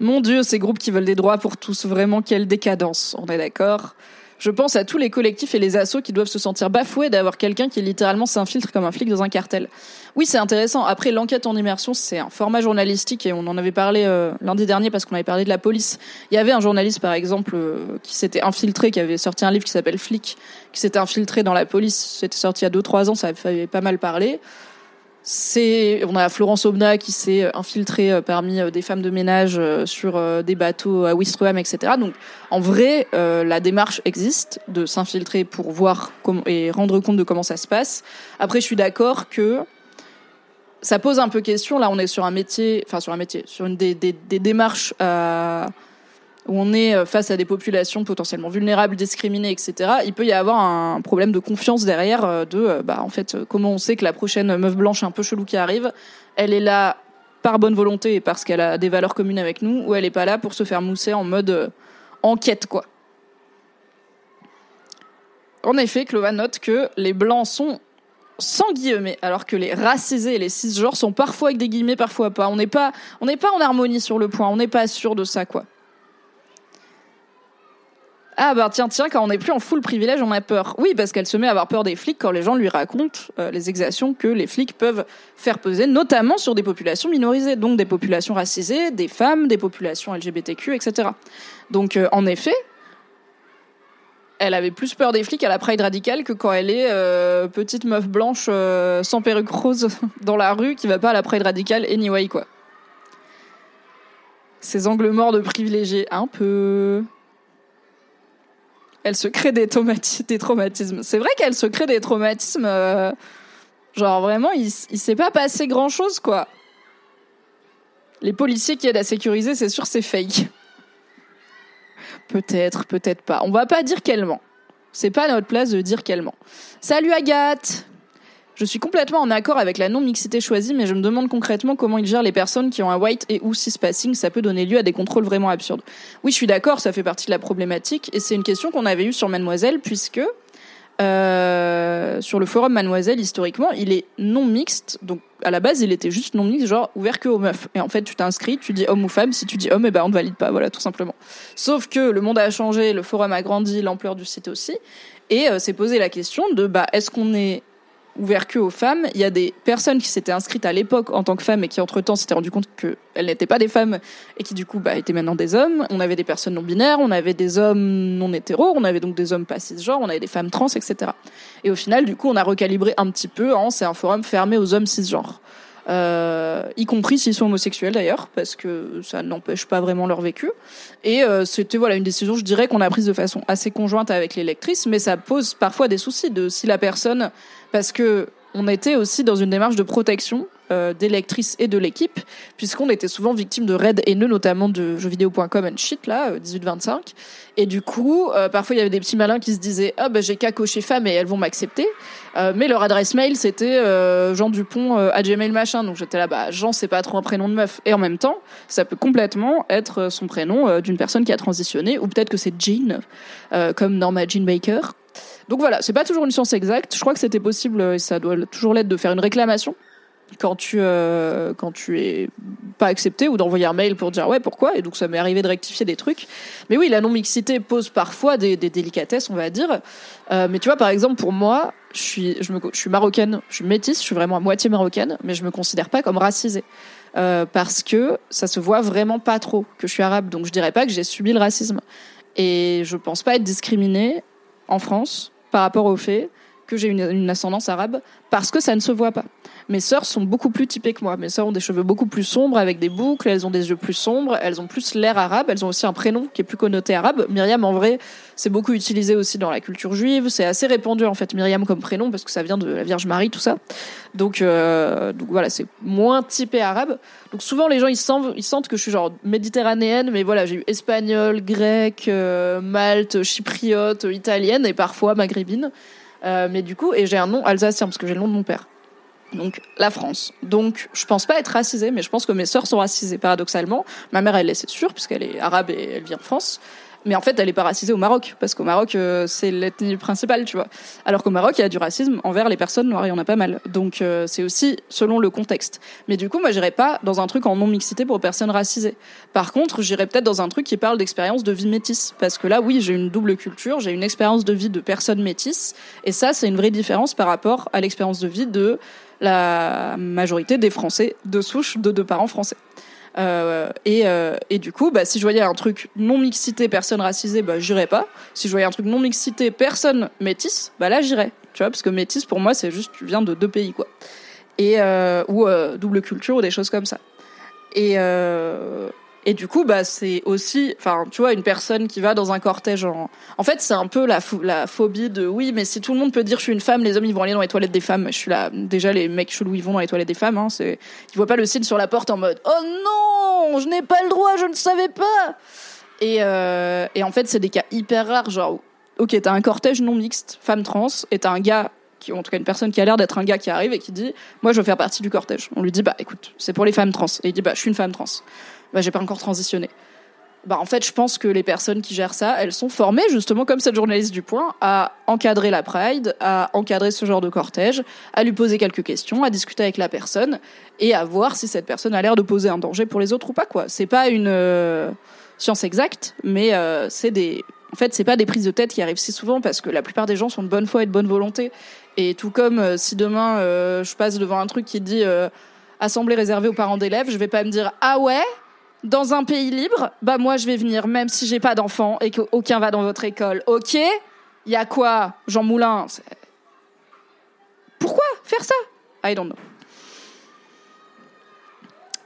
Mon Dieu, ces groupes qui veulent des droits pour tous, vraiment quelle décadence, on est d'accord? Je pense à tous les collectifs et les assos qui doivent se sentir bafoués d'avoir quelqu'un qui littéralement s'infiltre comme un flic dans un cartel. Oui, c'est intéressant. Après, l'enquête en immersion, c'est un format journalistique et on en avait parlé euh, lundi dernier parce qu'on avait parlé de la police. Il y avait un journaliste, par exemple, euh, qui s'était infiltré, qui avait sorti un livre qui s'appelle Flic, qui s'était infiltré dans la police. C'était sorti il y a deux, trois ans, ça avait pas mal parlé c'est on a Florence Obna qui s'est euh, infiltrée euh, parmi euh, des femmes de ménage sur des bateaux à Ouistreham, etc. Donc en vrai, la démarche existe de s'infiltrer pour voir et rendre compte de comment ça se passe. Après, je suis d'accord que ça pose un peu question. Là, on est sur un métier, enfin sur un métier, sur une des, des, démarches où on est euh, face à des populations potentiellement vulnérables, discriminées, etc., il peut y avoir un problème de confiance derrière euh, de, euh, bah, en fait, comment on sait que la prochaine meuf blanche un peu chelou qui arrive, elle est là par bonne volonté et parce qu'elle a des valeurs communes avec nous, ou elle est pas là pour se faire mousser en mode enquête, quoi. En effet, Clova note que les blancs sont sans guillemets, alors que les racisés et les cisgenres sont parfois avec des guillemets, parfois pas. On n'est pas, on n'est pas en harmonie sur le point. On n'est pas sûr de ça, quoi. Ah bah tiens, tiens, quand on n'est plus en full privilège, on a peur. Oui, parce qu'elle se met à avoir peur des flics quand les gens lui racontent euh, les exactions que les flics peuvent faire peser, notamment sur des populations minorisées, donc des populations racisées, des femmes, des populations LGBTQ, etc. Donc euh, en effet, elle avait plus peur des flics à la Pride radicale que quand elle est euh, petite meuf blanche sans perruque rose dans la rue qui va pas à la Pride radicale anyway quoi. Ces angles morts de privilégiés, un peu elle se crée des, traumatismes. C'est vrai qu'elle se crée des traumatismes. Euh, genre vraiment, il, il s'est pas passé grand chose, quoi. Les policiers qui aident à sécuriser, c'est sûr, c'est fake. Peut-être, peut-être pas. On va pas dire qu'elle ment. C'est pas notre place de dire qu'elle ment. Salut Agathe je suis complètement en accord avec la non-mixité choisie, mais je me demande concrètement comment il gère les personnes qui ont un white et ou cis-passing. Ça peut donner lieu à des contrôles vraiment absurdes. Oui, je suis d'accord, ça fait partie de la problématique. Et c'est une question qu'on avait eue sur Mademoiselle, puisque euh, sur le forum Mademoiselle, historiquement, il est non mixte. Donc, à la base, il était juste non mixte, genre ouvert que aux meufs. Et en fait, tu t'inscris, tu dis homme ou femme. Si tu dis homme, eh ben, on ne valide pas. Voilà, tout simplement. Sauf que le monde a changé, le forum a grandi, l'ampleur du site aussi. Et euh, s'est posé la question de, bah, est-ce qu'on est ouvert que aux femmes. Il y a des personnes qui s'étaient inscrites à l'époque en tant que femmes et qui entre-temps s'étaient rendu compte qu'elles n'étaient pas des femmes et qui du coup bah, étaient maintenant des hommes. On avait des personnes non binaires, on avait des hommes non hétéros, on avait donc des hommes pas cisgenres, on avait des femmes trans, etc. Et au final, du coup, on a recalibré un petit peu c'est un forum fermé aux hommes cisgenres. Euh, y compris s'ils sont homosexuels d'ailleurs, parce que ça n'empêche pas vraiment leur vécu. Et euh, c'était voilà une décision, je dirais, qu'on a prise de façon assez conjointe avec les lectrices, mais ça pose parfois des soucis de si la personne, parce que on était aussi dans une démarche de protection euh, des et de l'équipe, puisqu'on était souvent victime de raids haineux, notamment de jeuxvideo.com and shit, là, 18-25. Euh, et du coup, euh, parfois, il y avait des petits malins qui se disaient Ah, ben, j'ai qu'à cocher femme et elles vont m'accepter. mais leur adresse mail, c'était Jean Dupont à Gmail machin. Donc j'étais là, bah, Jean, c'est pas trop un prénom de meuf. Et en même temps, ça peut complètement être son prénom d'une personne qui a transitionné, ou peut-être que c'est Jean, comme Norma Jean Baker. Donc voilà, c'est pas toujours une science exacte. Je crois que c'était possible, et ça doit toujours l'être, de faire une réclamation quand tu euh, quand tu es pas accepté ou d'envoyer un mail pour dire ouais pourquoi? Et donc ça m'est arrivé de rectifier des trucs mais oui la non mixité pose parfois des, délicatesses on va dire euh, mais tu vois par exemple pour moi je suis je suis marocaine je suis métisse je suis vraiment à moitié marocaine mais je me considère pas comme racisée euh, parce que ça se voit vraiment pas trop que je suis arabe. Donc je dirais pas que j'ai subi le racisme. Et je pense pas être discriminée en France par rapport au fait que j'ai une ascendance arabe parce que ça ne se voit pas. Mes sœurs sont beaucoup plus typées que moi. Mes sœurs ont des cheveux beaucoup plus sombres avec des boucles, elles ont des yeux plus sombres, elles ont plus l'air arabe, elles ont aussi un prénom qui est plus connoté arabe. Myriam, en vrai, c'est beaucoup utilisé aussi dans la culture juive. C'est assez répandu en fait, Myriam comme prénom parce que ça vient de la Vierge Marie, tout ça. Donc, euh, donc voilà, c'est moins typé arabe. Donc souvent les gens ils sentent, que je suis genre méditerranéenne, mais voilà, j'ai eu espagnol, grec, euh, malte, chypriote, italienne et parfois maghrébine. Euh, mais du coup, et j'ai un nom alsacien parce que j'ai le nom de mon père. Donc la France. Donc je pense pas être racisée, mais je pense que mes sœurs sont racisées paradoxalement. Ma mère elle est c'est sûr puisqu'elle est arabe et elle vit en France. Mais en fait, elle est pas racisée au Maroc parce qu'au Maroc euh, c'est l'ethnie principale, tu vois. Alors qu'au Maroc il y a du racisme envers les personnes noires, il y en a pas mal. Donc euh, c'est aussi selon le contexte. Mais du coup, moi j'irais pas dans un truc en non mixité pour personnes racisées. Par contre, j'irais peut-être dans un truc qui parle d'expérience de vie métisse parce que là, oui, j'ai une double culture, j'ai une expérience de vie de personne métisse et ça c'est une vraie différence par rapport à l'expérience de vie de la majorité des Français de souche de deux parents français. Euh, et, euh, et, du coup, bah, si je voyais un truc non mixité, personne racisée, bah, j'irais pas. Si je voyais un truc non mixité, personne métisse, bah là, j'irais. Tu vois, parce que métisse, pour moi, c'est juste, tu viens de deux pays, quoi. Et, euh, ou double culture, ou des choses comme ça. Et, et du coup, bah, c'est aussi, enfin, tu vois, une personne qui va dans un cortège en. En fait, c'est un peu la, phobie de oui, mais si tout le monde peut dire je suis une femme, les hommes ils vont aller dans les toilettes des femmes. Je suis là, déjà les mecs chelous ils vont dans les toilettes des femmes. Hein, c'est, ils voient pas le signe sur la porte en mode oh non, je n'ai pas le droit, je ne savais pas. Et, euh, et en fait, c'est des cas hyper rares, genre ok, t'as un cortège non mixte, femme trans, et t'as un gars qui, en tout cas une personne qui a l'air d'être un gars qui arrive et qui dit moi je veux faire partie du cortège. On lui dit bah écoute, c'est pour les femmes trans. Et il dit bah je suis une femme trans bah, j'ai pas encore transitionné. Bah, en fait, je pense que les personnes qui gèrent ça, elles sont formées, justement, comme cette journaliste du Point, à encadrer la Pride, à encadrer ce genre de cortège, à lui poser quelques questions, à discuter avec la personne et à voir si cette personne a l'air de poser un danger pour les autres ou pas, quoi. C'est pas une euh, science exacte, mais euh, c'est des. En fait, c'est pas des prises de tête qui arrivent si souvent parce que la plupart des gens sont de bonne foi et de bonne volonté. Et tout comme euh, si demain je passe devant un truc qui dit assemblée réservée aux parents d'élèves, je vais pas me dire ah ouais dans un pays libre, bah moi je vais venir même si j'ai pas d'enfant et qu'aucun va dans votre école. Ok? Il y a quoi Jean Moulin? Pourquoi faire ça? I don't know.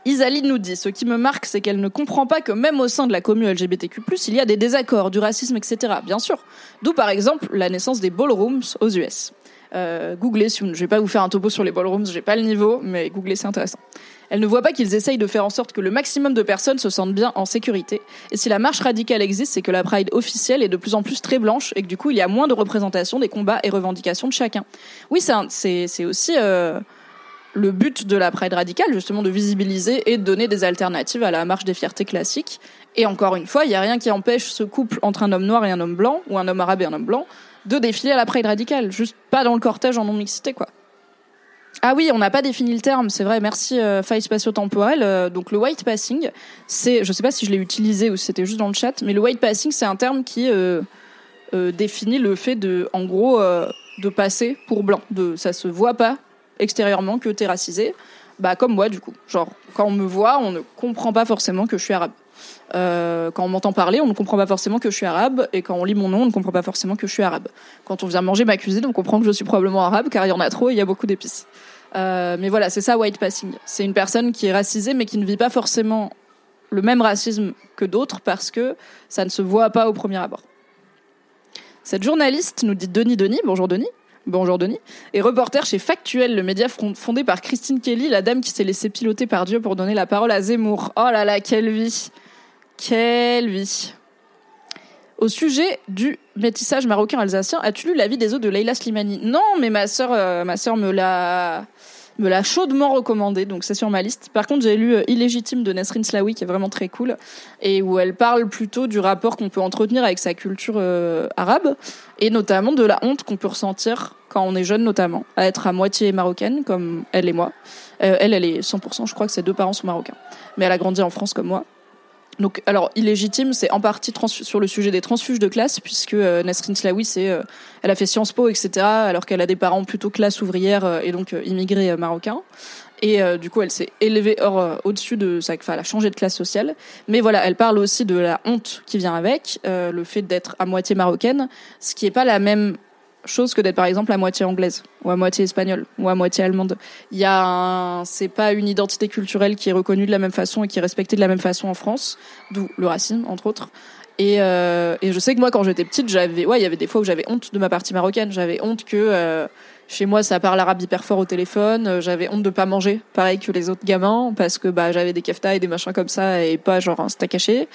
Isaline nous dit, ce qui me marque, c'est qu'elle ne comprend pas que même au sein de la commune LGBTQ+, il y a des désaccords, du racisme, etc. Bien sûr. D'où par exemple la naissance des ballrooms aux US. Euh, googlez, si vous, je vais pas vous faire un topo sur les ballrooms, j'ai pas le niveau, mais googlez, c'est intéressant. Elle ne voit pas qu'ils essayent de faire en sorte que le maximum de personnes se sentent bien en sécurité. Et si la marche radicale existe, c'est que la Pride officielle est de plus en plus très blanche et que du coup, il y a moins de représentation des combats et revendications de chacun. Oui, c'est aussi euh, le but de la Pride radicale, justement, de visibiliser et de donner des alternatives à la marche des fiertés classiques. Et encore une fois, il n'y a rien qui empêche ce couple entre un homme noir et un homme blanc, ou un homme arabe et un homme blanc, de défiler à la Pride radicale. Juste pas dans le cortège en non-mixité, quoi. Ah oui, on n'a pas défini le terme, c'est vrai, merci euh, faille spatio-temporelle. Euh, donc le white passing, c'est, je sais pas si je l'ai utilisé ou si c'était juste dans le chat, mais le white passing, c'est un terme qui euh, euh, définit le fait de, en gros, de passer pour blanc. De, ça se voit pas extérieurement que t'es racisé. Bah comme moi du coup. Genre, quand on me voit, on ne comprend pas forcément que je suis arabe. Euh, quand on m'entend parler, on ne comprend pas forcément que je suis arabe, et quand on lit mon nom, on ne comprend pas forcément que je suis arabe. Quand on vient manger ma cuisine, on comprend que je suis probablement arabe, car il y en a trop et il y a beaucoup d'épices. Euh, mais voilà, c'est ça white passing. C'est une personne qui est racisée mais qui ne vit pas forcément le même racisme que d'autres parce que ça ne se voit pas au premier abord. Cette journaliste nous dit Denis Denis, bonjour Denis, bonjour Denis, est reporter chez Factuel, le média fondé par Christine Kelly, la dame qui s'est laissée piloter par Dieu pour donner la parole à Zemmour. Oh là là, quelle vie Quelle vie au sujet du métissage marocain alsacien, as-tu lu La vie des eaux de Leila Slimani? Non, mais ma sœur, euh, ma sœur me l'a me l'a chaudement recommandé, donc c'est sur ma liste. Par contre, j'ai lu euh, Illégitime de Nesrin Slawi, qui est vraiment très cool, et où elle parle plutôt du rapport qu'on peut entretenir avec sa culture euh, arabe, et notamment de la honte qu'on peut ressentir quand on est jeune, notamment, à être à moitié marocaine, comme elle et moi. elle, elle est 100%, je crois que ses deux parents sont marocains, mais elle a grandi en France comme moi. Donc, alors, illégitime, c'est en partie sur le sujet des transfuges de classe, puisque euh, Nasrin Slaoui, c'est, euh, elle a fait Sciences Po, etc., alors qu'elle a des parents plutôt classe ouvrière euh, et donc immigrés marocains. Et du coup, elle s'est élevée hors, au-dessus de ça, enfin, elle a changé de classe sociale. Mais voilà, elle parle aussi de la honte qui vient avec, le fait d'être à moitié marocaine, ce qui est pas la même chose que d'être par exemple à moitié anglaise ou à moitié espagnole ou à moitié allemande. Il y a un, c'est pas une identité culturelle qui est reconnue de la même façon et qui est respectée de la même façon en France, d'où le racisme entre autres. Et, euh, et je sais que moi quand j'étais petite, j'avais, ouais, il y avait des fois où j'avais honte de ma partie marocaine. J'avais honte que euh, chez moi ça parle arabe hyper fort au téléphone. Euh, j'avais honte de pas manger pareil que les autres gamins parce que bah j'avais des keftas et des machins comme ça et pas genre un steak haché.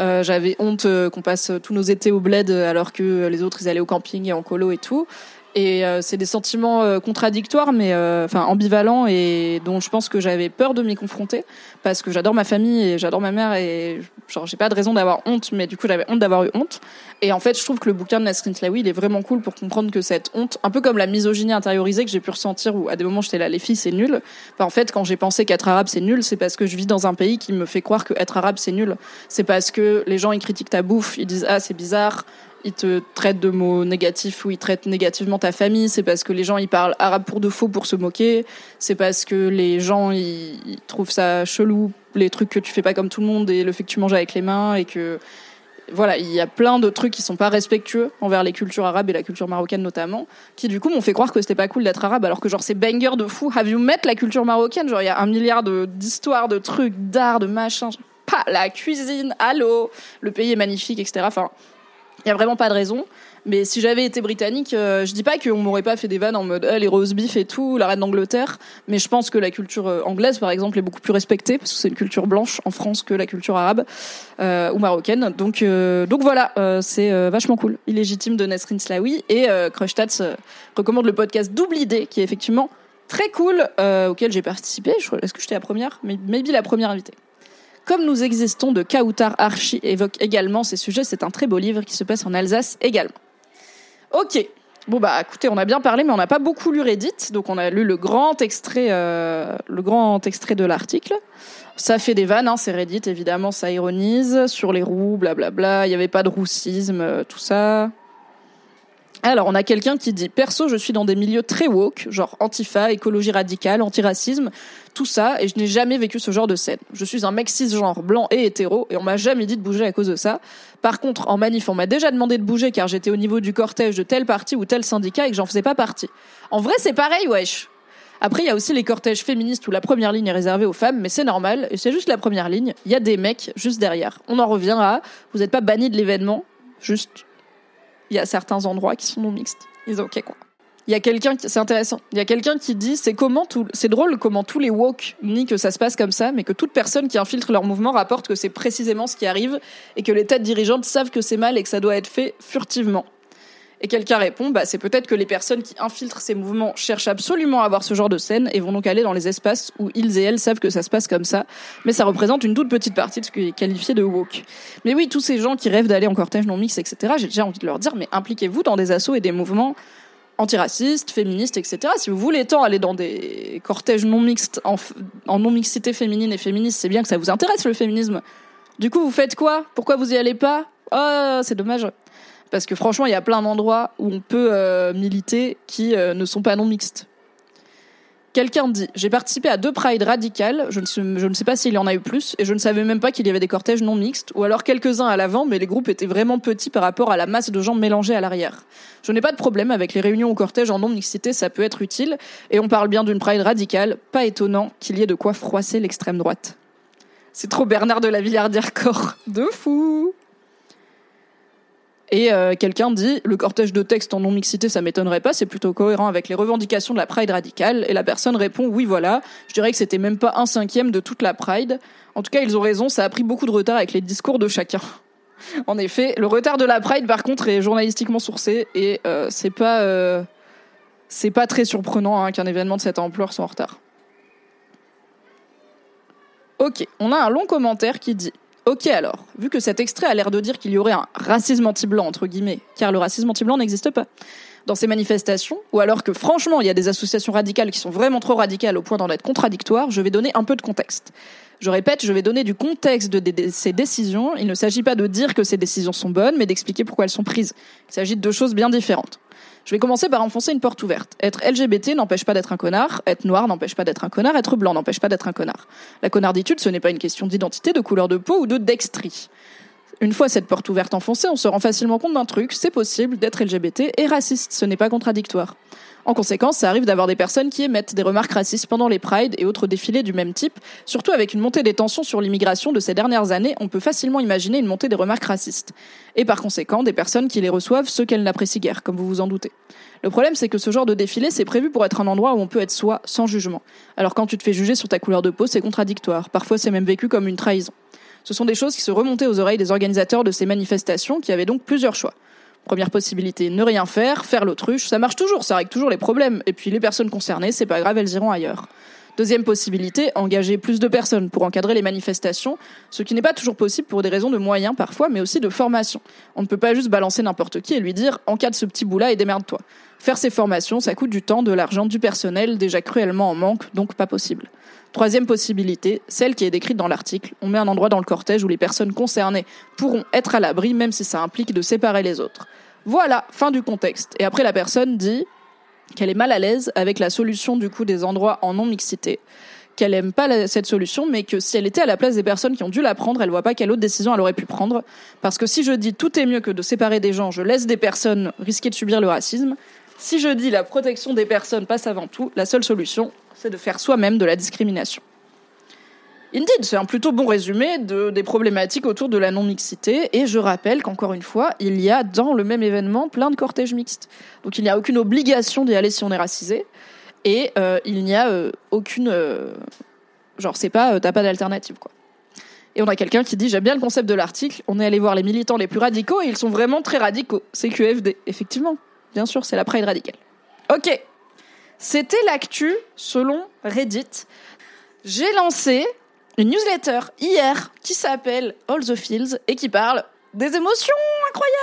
Euh, j'avais honte euh, qu'on passe tous nos étés au bled alors que les autres ils allaient au camping et en colo et tout. Et euh, c'est des sentiments euh, contradictoires, mais euh, enfin ambivalents, et dont je pense que j'avais peur de m'y confronter, parce que j'adore ma famille et j'adore ma mère, et genre j'ai pas de raison d'avoir honte, mais du coup j'avais honte d'avoir eu honte. Et en fait, je trouve que le bouquin de Nasrin Tlaoui, il est vraiment cool pour comprendre que cette honte, un peu comme la misogynie intériorisée que j'ai pu ressentir, où à des moments j'étais là, les filles c'est nul. Bah, en fait, quand j'ai pensé qu'être arabe c'est nul, c'est parce que je vis dans un pays qui me fait croire que être arabe c'est nul. C'est parce que les gens ils critiquent ta bouffe, ils disent ah c'est bizarre, ils te traitent de mots négatifs ou ils traitent négativement ta famille, c'est parce que les gens ils parlent arabe pour de faux pour se moquer, c'est parce que les gens ils, trouvent ça chelou les trucs que tu fais pas comme tout le monde et le fait que tu manges avec les mains et que voilà, il y a plein de trucs qui sont pas respectueux envers les cultures arabes et la culture marocaine notamment, qui du coup m'ont fait croire que c'était pas cool d'être arabe, alors que genre c'est banger de fou. Have you met la culture marocaine? Genre il y a un milliard d'histoires, de, trucs, d'art, de machins. Pas la cuisine, allô, le pays est magnifique, etc. Enfin, il y a vraiment pas de raison. Mais si j'avais été britannique, euh, je dis pas qu'on m'aurait pas fait des vannes en mode ah, les rose beef et tout, la reine d'Angleterre. Mais je pense que la culture euh, anglaise, par exemple, est beaucoup plus respectée parce que c'est une culture blanche en France que la culture arabe euh, ou marocaine. Donc, donc voilà, c'est vachement cool. Illégitime de Nasrin Slaoui et Crush Tats recommande le podcast Double Idée qui est effectivement très cool auquel j'ai participé. Est-ce que j'étais la première? Maybe la première invitée. Comme nous existons de Kautar Archie évoque également ces sujets, c'est un très beau livre qui se passe en Alsace également. Ok. Bon bah écoutez, on a bien parlé, mais on n'a pas beaucoup lu Reddit, donc on a lu le grand extrait, euh, le grand extrait de l'article. Ça fait des vannes, hein, c'est Reddit évidemment, ça ironise sur les roues, blablabla. Il n'y avait pas de roussisme, euh, tout ça. Alors, on a quelqu'un qui dit Perso, je suis dans des milieux très woke, genre antifa, écologie radicale, antiracisme, ça, et je n'ai jamais vécu ce genre de scène. Je suis un mec cisgenre, blanc et hétéro, et on m'a jamais dit de bouger à cause de ça. Par contre, en manif, on m'a déjà demandé de bouger car j'étais au niveau du cortège de tel parti ou tel syndicat et que j'en faisais pas partie. En vrai, c'est pareil, wesh. Après, il y a aussi les cortèges féministes où la première ligne est réservée aux femmes, mais c'est normal, et c'est juste la première ligne. Il y a des mecs juste derrière. On en revient à, vous n'êtes pas banni de l'événement, juste il y a certains endroits qui sont non mixtes. Ils disent ok quoi. Il y a quelqu'un qui, c'est intéressant. Il y a quelqu'un qui dit, c'est comment tout, c'est drôle comment tous les woke nient que ça se passe comme ça, mais que toute personne qui infiltre leur mouvement rapporte que c'est précisément ce qui arrive et que les têtes dirigeantes savent que c'est mal et que ça doit être fait furtivement. Et quelqu'un répond, bah, c'est peut-être que les personnes qui infiltrent ces mouvements cherchent absolument à avoir ce genre de scène et vont donc aller dans les espaces où ils et elles savent que ça se passe comme ça. Mais ça représente une toute petite partie de ce qui est qualifié de woke. Mais oui, tous ces gens qui rêvent d'aller en cortège non mix, etc., j'ai déjà envie de leur dire, mais impliquez-vous dans des assauts et des mouvements antiracistes, féministes, etc. Si vous voulez tant aller dans des cortèges non mixtes, en, non-mixité féminine et féministe, c'est bien que ça vous intéresse le féminisme. Du coup, vous faites quoi? Pourquoi vous y allez pas? Oh, c'est dommage. Parce que franchement, il y a plein d'endroits où on peut euh, militer qui euh, ne sont pas non mixtes. Quelqu'un dit J'ai participé à deux prides radicales, je ne, sais, pas s'il y en a eu plus, et je ne savais même pas qu'il y avait des cortèges non mixtes, ou alors quelques-uns à l'avant, mais les groupes étaient vraiment petits par rapport à la masse de gens mélangés à l'arrière. Je n'ai pas de problème avec les réunions au cortège en non-mixité, ça peut être utile, et on parle bien d'une pride radicale, pas étonnant qu'il y ait de quoi froisser l'extrême droite. C'est trop Bernard de la Villardière corps. De fou et euh, quelqu'un dit le cortège de texte en non-mixité, ça m'étonnerait pas, c'est plutôt cohérent avec les revendications de la Pride radicale. Et la personne répond oui, voilà. Je dirais que c'était même pas un cinquième de toute la Pride. En tout cas, ils ont raison, ça a pris beaucoup de retard avec les discours de chacun. en effet, le retard de la Pride, par contre, est journalistiquement sourcé et euh, c'est pas euh, c'est pas très surprenant hein, qu'un événement de cette ampleur soit en retard. Ok, on a un long commentaire qui dit Ok alors, vu que cet extrait a l'air de dire qu'il y aurait un racisme anti-blanc, entre guillemets, car le racisme anti-blanc n'existe pas, dans ces manifestations, ou alors que franchement il y a des associations radicales qui sont vraiment trop radicales au point d'en être contradictoires, je vais donner un peu de contexte. Je répète, je vais donner du contexte de, ces décisions. Il ne s'agit pas de dire que ces décisions sont bonnes, mais d'expliquer pourquoi elles sont prises. Il s'agit de deux choses bien différentes. Je vais commencer par enfoncer une porte ouverte. Être LGBT n'empêche pas d'être un connard, être noir n'empêche pas d'être un connard, être blanc n'empêche pas d'être un connard. La connarditude, ce n'est pas une question d'identité, de couleur de peau ou de dextrie. Une fois cette porte ouverte enfoncée, on se rend facilement compte d'un truc, c'est possible d'être LGBT et raciste, ce n'est pas contradictoire. En conséquence, ça arrive d'avoir des personnes qui émettent des remarques racistes pendant les prides et autres défilés du même type. Surtout avec une montée des tensions sur l'immigration de ces dernières années, on peut facilement imaginer une montée des remarques racistes. Et par conséquent, des personnes qui les reçoivent, ceux qu'elles n'apprécient guère, comme vous vous en doutez. Le problème, c'est que ce genre de défilé, c'est prévu pour être un endroit où on peut être soi, sans jugement. Alors quand tu te fais juger sur ta couleur de peau, c'est contradictoire. Parfois, c'est même vécu comme une trahison. Ce sont des choses qui se remontaient aux oreilles des organisateurs de ces manifestations, qui avaient donc plusieurs choix. Première possibilité, ne rien faire, faire l'autruche, ça marche toujours, ça règle toujours les problèmes. Et puis les personnes concernées, c'est pas grave, elles iront ailleurs. Deuxième possibilité, engager plus de personnes pour encadrer les manifestations, ce qui n'est pas toujours possible pour des raisons de moyens parfois, mais aussi de formation. On ne peut pas juste balancer n'importe qui et lui dire encadre ce petit bout-là et démerde-toi. Faire ces formations, ça coûte du temps, de l'argent, du personnel, déjà cruellement en manque, donc pas possible. Troisième possibilité, celle qui est décrite dans l'article, on met un endroit dans le cortège où les personnes concernées pourront être à l'abri même si ça implique de séparer les autres. Voilà, fin du contexte. Et après la personne dit qu'elle est mal à l'aise avec la solution du coup des endroits en non-mixité, qu'elle aime pas cette solution, mais que si elle était à la place des personnes qui ont dû la prendre, elle voit pas quelle autre décision elle aurait pu prendre. Parce que si je dis tout est mieux que de séparer des gens, je laisse des personnes risquer de subir le racisme. Si je dis la protection des personnes passe avant tout, la seule solution, c'est de faire soi-même de la discrimination. Indeed, c'est un plutôt bon résumé de, des problématiques autour de la non-mixité. Et je rappelle qu'encore une fois, il y a dans le même événement plein de cortèges mixtes. Donc il n'y a aucune obligation d'y aller si on est racisé. Et euh, il n'y a euh, aucune. Euh, genre, c'est pas. T'as pas d'alternative, quoi. Et on a quelqu'un qui dit J'aime bien le concept de l'article. On est allé voir les militants les plus radicaux et ils sont vraiment très radicaux. C'est QFD. Effectivement, bien sûr, c'est la Pride radicale. Ok. C'était l'actu selon Reddit. J'ai lancé une newsletter hier qui s'appelle All the Fields et qui parle des émotions incroyables.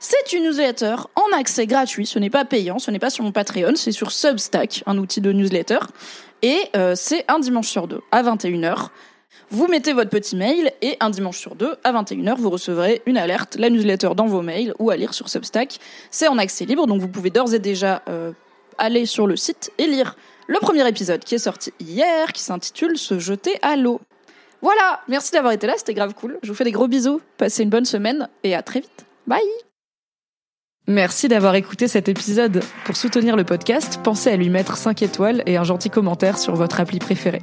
C'est une newsletter en accès gratuit, ce n'est pas payant, ce n'est pas sur mon Patreon, c'est sur Substack, un outil de newsletter. Et euh, c'est un dimanche sur deux à 21h. Vous mettez votre petit mail et un dimanche sur deux, à 21h, vous recevrez une alerte, la newsletter dans vos mails ou à lire sur Substack. C'est en accès libre, donc vous pouvez d'ores et déjà euh, aller sur le site et lire le premier épisode qui est sorti hier, qui s'intitule Se jeter à l'eau. Voilà, merci d'avoir été là, c'était grave cool. Je vous fais des gros bisous, passez une bonne semaine et à très vite. Bye Merci d'avoir écouté cet épisode. Pour soutenir le podcast, pensez à lui mettre 5 étoiles et un gentil commentaire sur votre appli préférée.